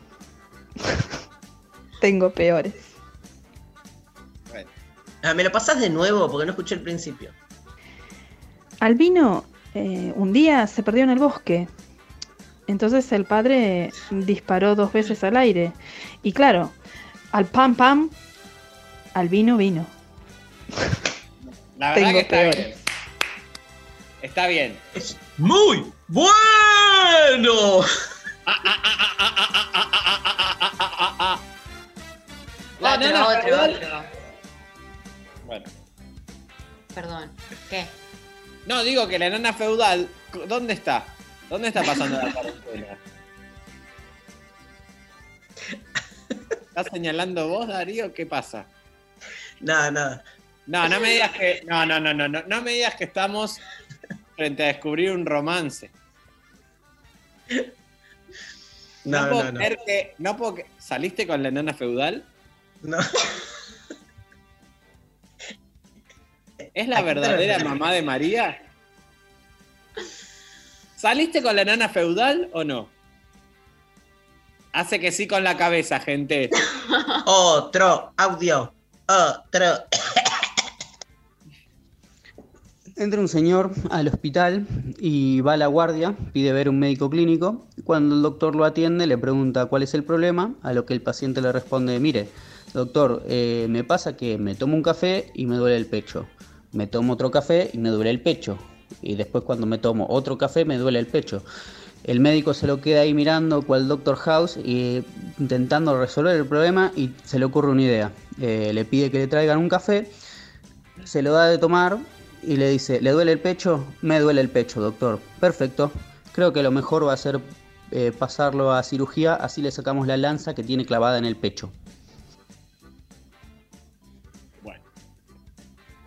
Tengo peores. Bueno, Ah, ¿Me lo pasás de nuevo? Porque no escuché el principio. Albino eh, un día se perdió en el bosque. Entonces el padre disparó dos veces al aire. Y claro, al pam pam, Albino vino. La verdad Tengo que está peores. bien. Está bien. ¡Muy bueno! La otro, feudal- otro. Bueno. Perdón. ¿Qué? No, digo que la enana feudal, ¿dónde está? ¿Dónde está pasando la cuarentena? ¿Estás señalando vos, Darío? ¿Qué pasa? Nada, nada. No, no me digas que. No, no, no, no, no. No me digas que estamos frente a descubrir un romance. No, No, puedo no, no. creer que. No puedo que- ¿Saliste con la enana feudal? No. ¿Es la ¿A qué te verdadera mamá de María? ¿Saliste con la enana feudal o no? Hace que sí con la cabeza, gente. Otro audio. Otro. Entra un señor al hospital y va a la guardia, pide ver un médico clínico. Cuando el doctor lo atiende, le pregunta cuál es el problema, a lo que el paciente le responde, mire, doctor, eh, me pasa que me tomo un café y me duele el pecho. Me tomo otro café y me duele el pecho. Y después cuando me tomo otro café me duele el pecho. El médico se lo queda ahí mirando cual Doctor House y intentando resolver el problema y se le ocurre una idea. Eh, le pide que le traigan un café, se lo da de tomar y le dice, ¿le duele el pecho? Me duele el pecho, doctor. Perfecto. Creo que lo mejor va a ser eh, pasarlo a cirugía, así le sacamos la lanza que tiene clavada en el pecho.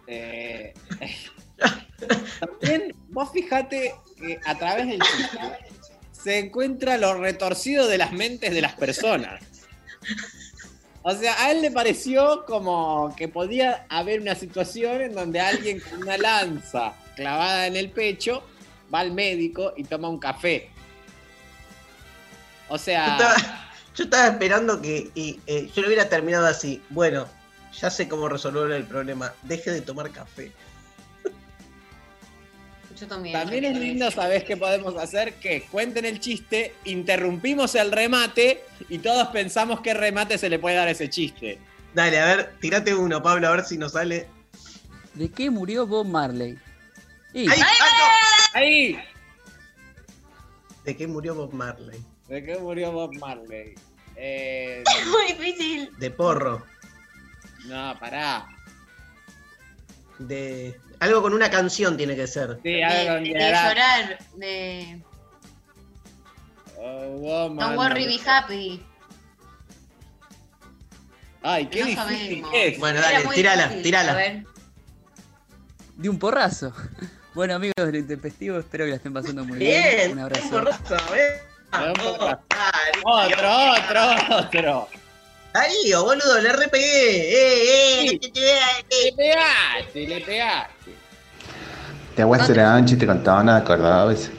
Eh, También vos fijate que a través del chiste se encuentra lo retorcido de las mentes de las personas. O sea, a él le pareció como que podía haber una situación en donde alguien con una lanza clavada en el pecho va al médico y toma un café. O sea, yo estaba esperando que y, eh, yo lo hubiera terminado así. Bueno, ya sé cómo resolver el problema. Deje de tomar café. Yo también. también es lindo, ¿sabés qué podemos hacer? Que cuenten el chiste, interrumpimos el remate y todos pensamos qué remate se le puede dar a ese chiste. Dale, a ver, tirate uno, Pablo, a ver si nos sale. ¿De qué murió Bob Marley? Y- ¡Ahí! ¡Ahí! ¿De qué murió Bob Marley? ¿De qué murió Bob Marley? Eh, Es muy difícil. De porro. no, pará. De. Algo con una canción tiene que ser. Sí, De, algo con de llorar. llorar. De. Oh, Don't worry, be happy. Ay, qué No difícil sabemos. que es. Bueno, Era dale, muy tirala, difícil. tirala. A ver. De un porrazo. Bueno, amigos del Intempestivo, espero que la estén pasando muy Bien, bien. Un un abrazo. porrazo, ¿eh? Un porrazo. Otro, otro, otro. Darío, boludo, le re pegué. Eh, eh, eh. Le pegaste, le pegaste. Te voy a hacer un chiste con tono de cordobés.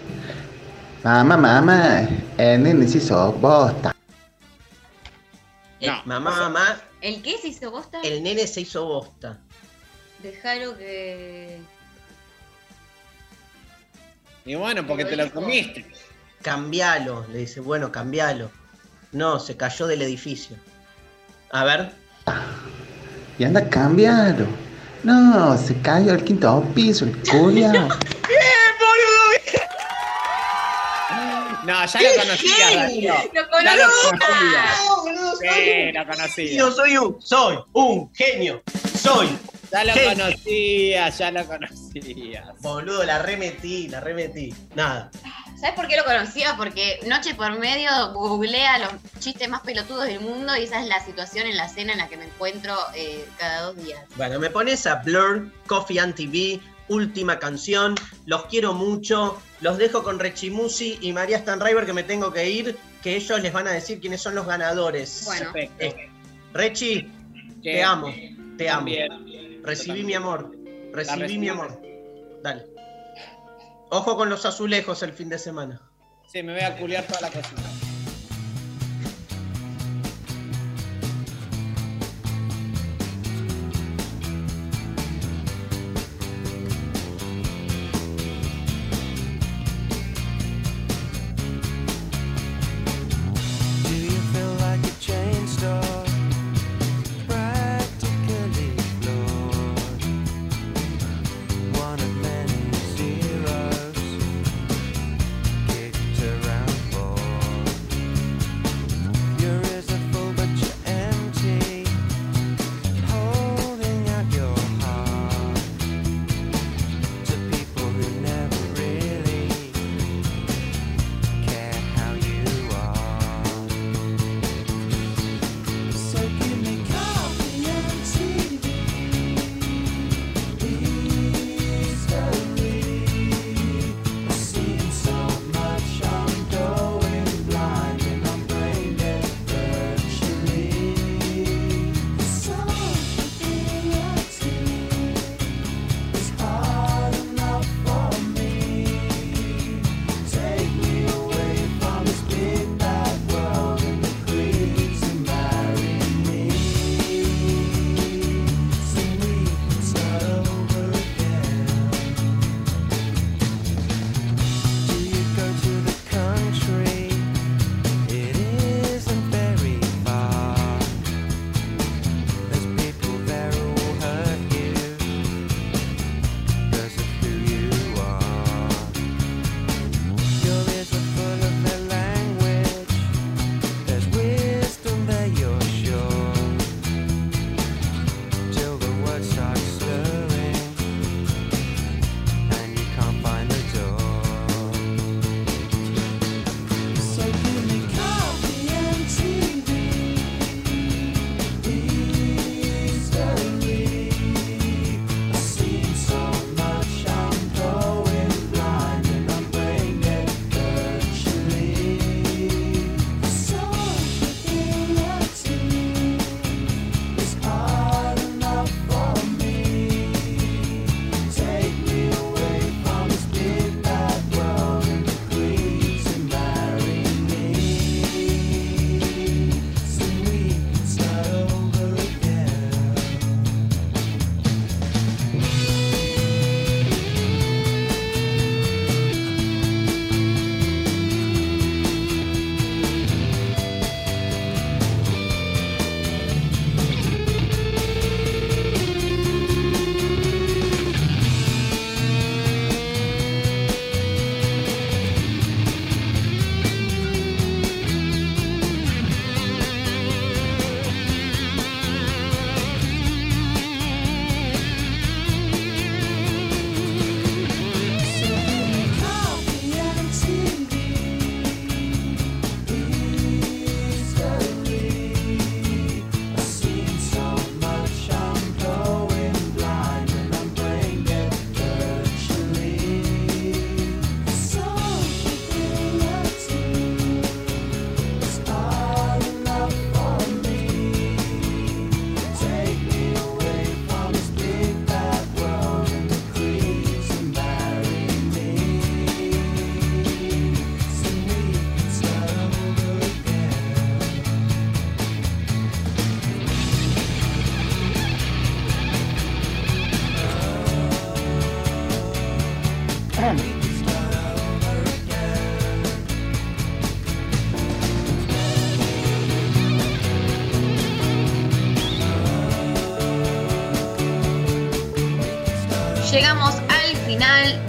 Mamá, mamá, el nene se hizo bosta. No. Mamá, mamá, ¿El qué se hizo bosta? el nene se hizo bosta. Dejaron que. Y bueno, porque te lo comiste. Cambialo, le dice, bueno, cambialo. No, se cayó del edificio. A ver, Y anda a. No, se cayó al quinto piso, el culia. No, ya lo conocías, Darío. ¡Lo Ya lo conozco! conocías. Sí, lo conocías. yo soy un, soy un genio. Soy. Ya lo ¿Qué? conocías, ya lo conocías. Boludo, la remetí, la remetí. Nada. ¿Sabes por qué lo conocía? Porque noche por medio googlea los chistes más pelotudos del mundo y esa es la situación en la cena en la que me encuentro eh, cada dos días. Bueno, me pones a Blur, Coffee and TV, última canción. Los quiero mucho. Los dejo con Rechimusi y María Stanriver que me tengo que ir. Que ellos les van a decir quiénes son los ganadores. Bueno. Perfecto. Eh, Rechi, ¿Qué? te amo. Te amo. Recibí mi amor. Recibí recibí. mi amor. Dale. Ojo con los azulejos el fin de semana. Sí, me voy a culiar toda la cocina.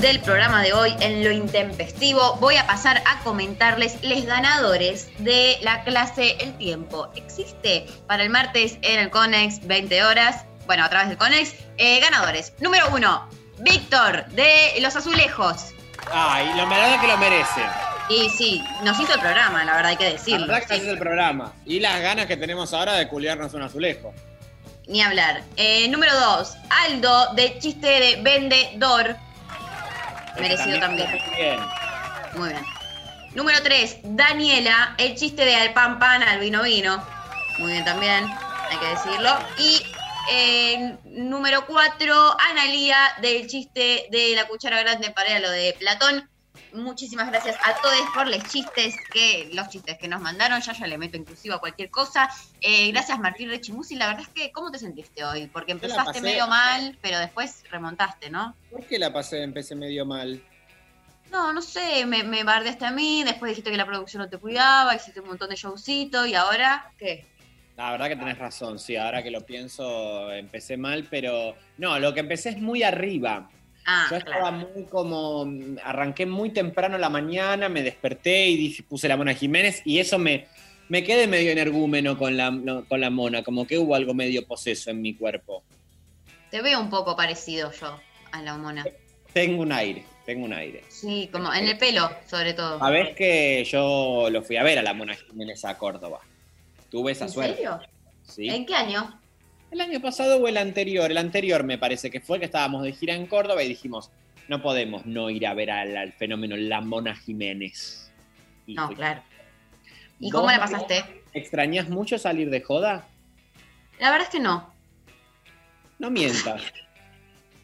Del programa de hoy en lo intempestivo. Voy a pasar a comentarles los ganadores de la clase El Tiempo. Existe para el martes en el Conex 20 horas. Bueno, a través del Conex. Eh, ganadores. Número uno, Víctor de Los Azulejos. Ay, la verdad que lo merece. Y sí, nos hizo el programa, la verdad hay que La decirlo. verdad que ese es el programa. Y las ganas que tenemos ahora de culiarnos un azulejo. Ni hablar. Eh, número 2, Aldo de chiste de vendedor. Merecido también. Muy bien. Muy bien. Número 3, Daniela, el chiste de al pan pan al vino vino. Muy bien también, hay que decirlo. Y eh, número 4, Analía del chiste de la cuchara grande para lo de Platón. Muchísimas gracias a todos por los chistes que los chistes que nos mandaron. Ya ya le meto inclusive a cualquier cosa. Eh, gracias Martín Rechimusi. La verdad es que, ¿cómo te sentiste hoy? Porque empezaste pasé- medio mal, pero después remontaste, ¿no? ¿Por qué la pasé, empecé medio mal? No, no sé, me, me bardeaste a mí, después dijiste que la producción no te cuidaba, hiciste un montón de showcitos y ahora, ¿qué? La verdad que tenés razón, sí, ahora que lo pienso, empecé mal, pero no, lo que empecé es muy arriba. Ah, Yo estaba muy como, arranqué muy temprano la mañana, me desperté y dije, puse la Mona Jiménez y eso me, me quedé medio energúmeno con la, no, con la Mona, como que hubo algo medio poseso en mi cuerpo. Te veo un poco parecido yo a la mona. Tengo un aire, tengo un aire. Sí, como en el pelo, sobre todo. Sabés que yo lo fui a ver a la Mona Jiménez a Córdoba. Tuve esa ¿En suerte. serio? Sí. ¿En qué año? El año pasado o el anterior, el anterior me parece que fue que estábamos de gira en Córdoba y dijimos, no podemos no ir a ver al, al fenómeno La Mona Jiménez. Y No, claro. ¿Y ¿Vos, cómo la pasaste? ¿Extrañas mucho salir de joda? La verdad es que no. No mientas.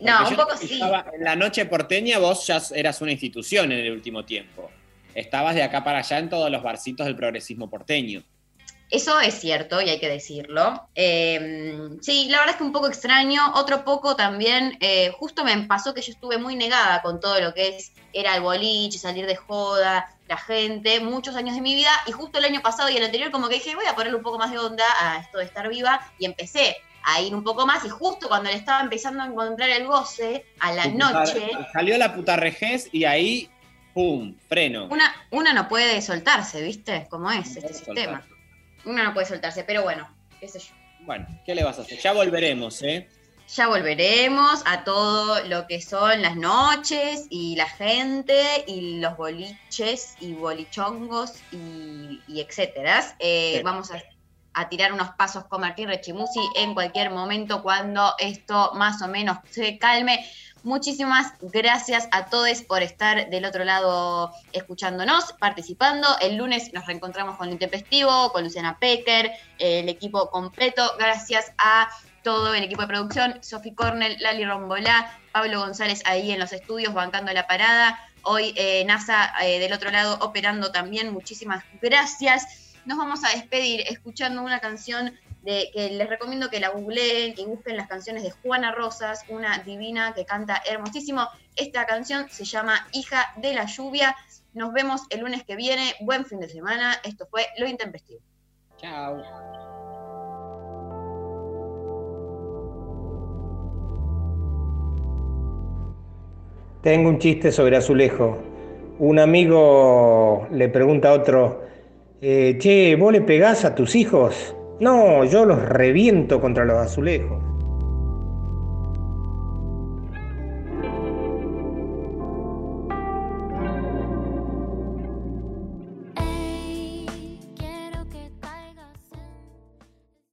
No, un poco sí. En la noche porteña vos ya eras una institución en el último tiempo. Estabas de acá para allá en todos los barcitos del progresismo porteño. Eso es cierto y hay que decirlo. Eh, sí, la verdad es que un poco extraño. Otro poco también, eh, justo me pasó que yo estuve muy negada con todo lo que es, era el boliche, salir de joda, la gente, muchos años de mi vida. Y justo el año pasado y el anterior como que dije, voy a ponerle un poco más de onda a esto de estar viva. Y empecé a ir un poco más. Y justo cuando le estaba empezando a encontrar el goce, a la noche, Salió la puta rejez y ahí, ¡pum! Freno. una, una no puede soltarse, ¿viste? Cómo es este sistema. Una no puede soltarse, pero bueno, qué sé yo. Bueno, ¿qué le vas a hacer? Ya volveremos, ¿eh? Ya volveremos a todo lo que son las noches y la gente y los boliches y bolichongos y, y etcétera. Eh, Sí. Vamos a, a tirar unos pasos con Martín Rechimusi en cualquier momento cuando esto más o menos se calme. Muchísimas gracias a todos por estar del otro lado escuchándonos, participando. El lunes nos reencontramos con Intempestivo, con Luciana Pecker, el equipo completo. Gracias a todo el equipo de producción, Sofi Cornell, Lali Rombolá, Pablo González ahí en los estudios bancando la parada. Hoy eh, NASA eh, del otro lado operando también. Muchísimas gracias. Nos vamos a despedir escuchando una canción de, que les recomiendo que la googleen y busquen las canciones de Juana Rosas, una divina que canta hermosísimo. Esta canción se llama Hija de la Lluvia. Nos vemos el lunes que viene. Buen fin de semana. Esto fue Lo Intempestivo. Chao. Tengo un chiste sobre azulejo. Un amigo le pregunta a otro, eh, che, ¿vos le pegás a tus hijos? No, yo los reviento contra los azulejos.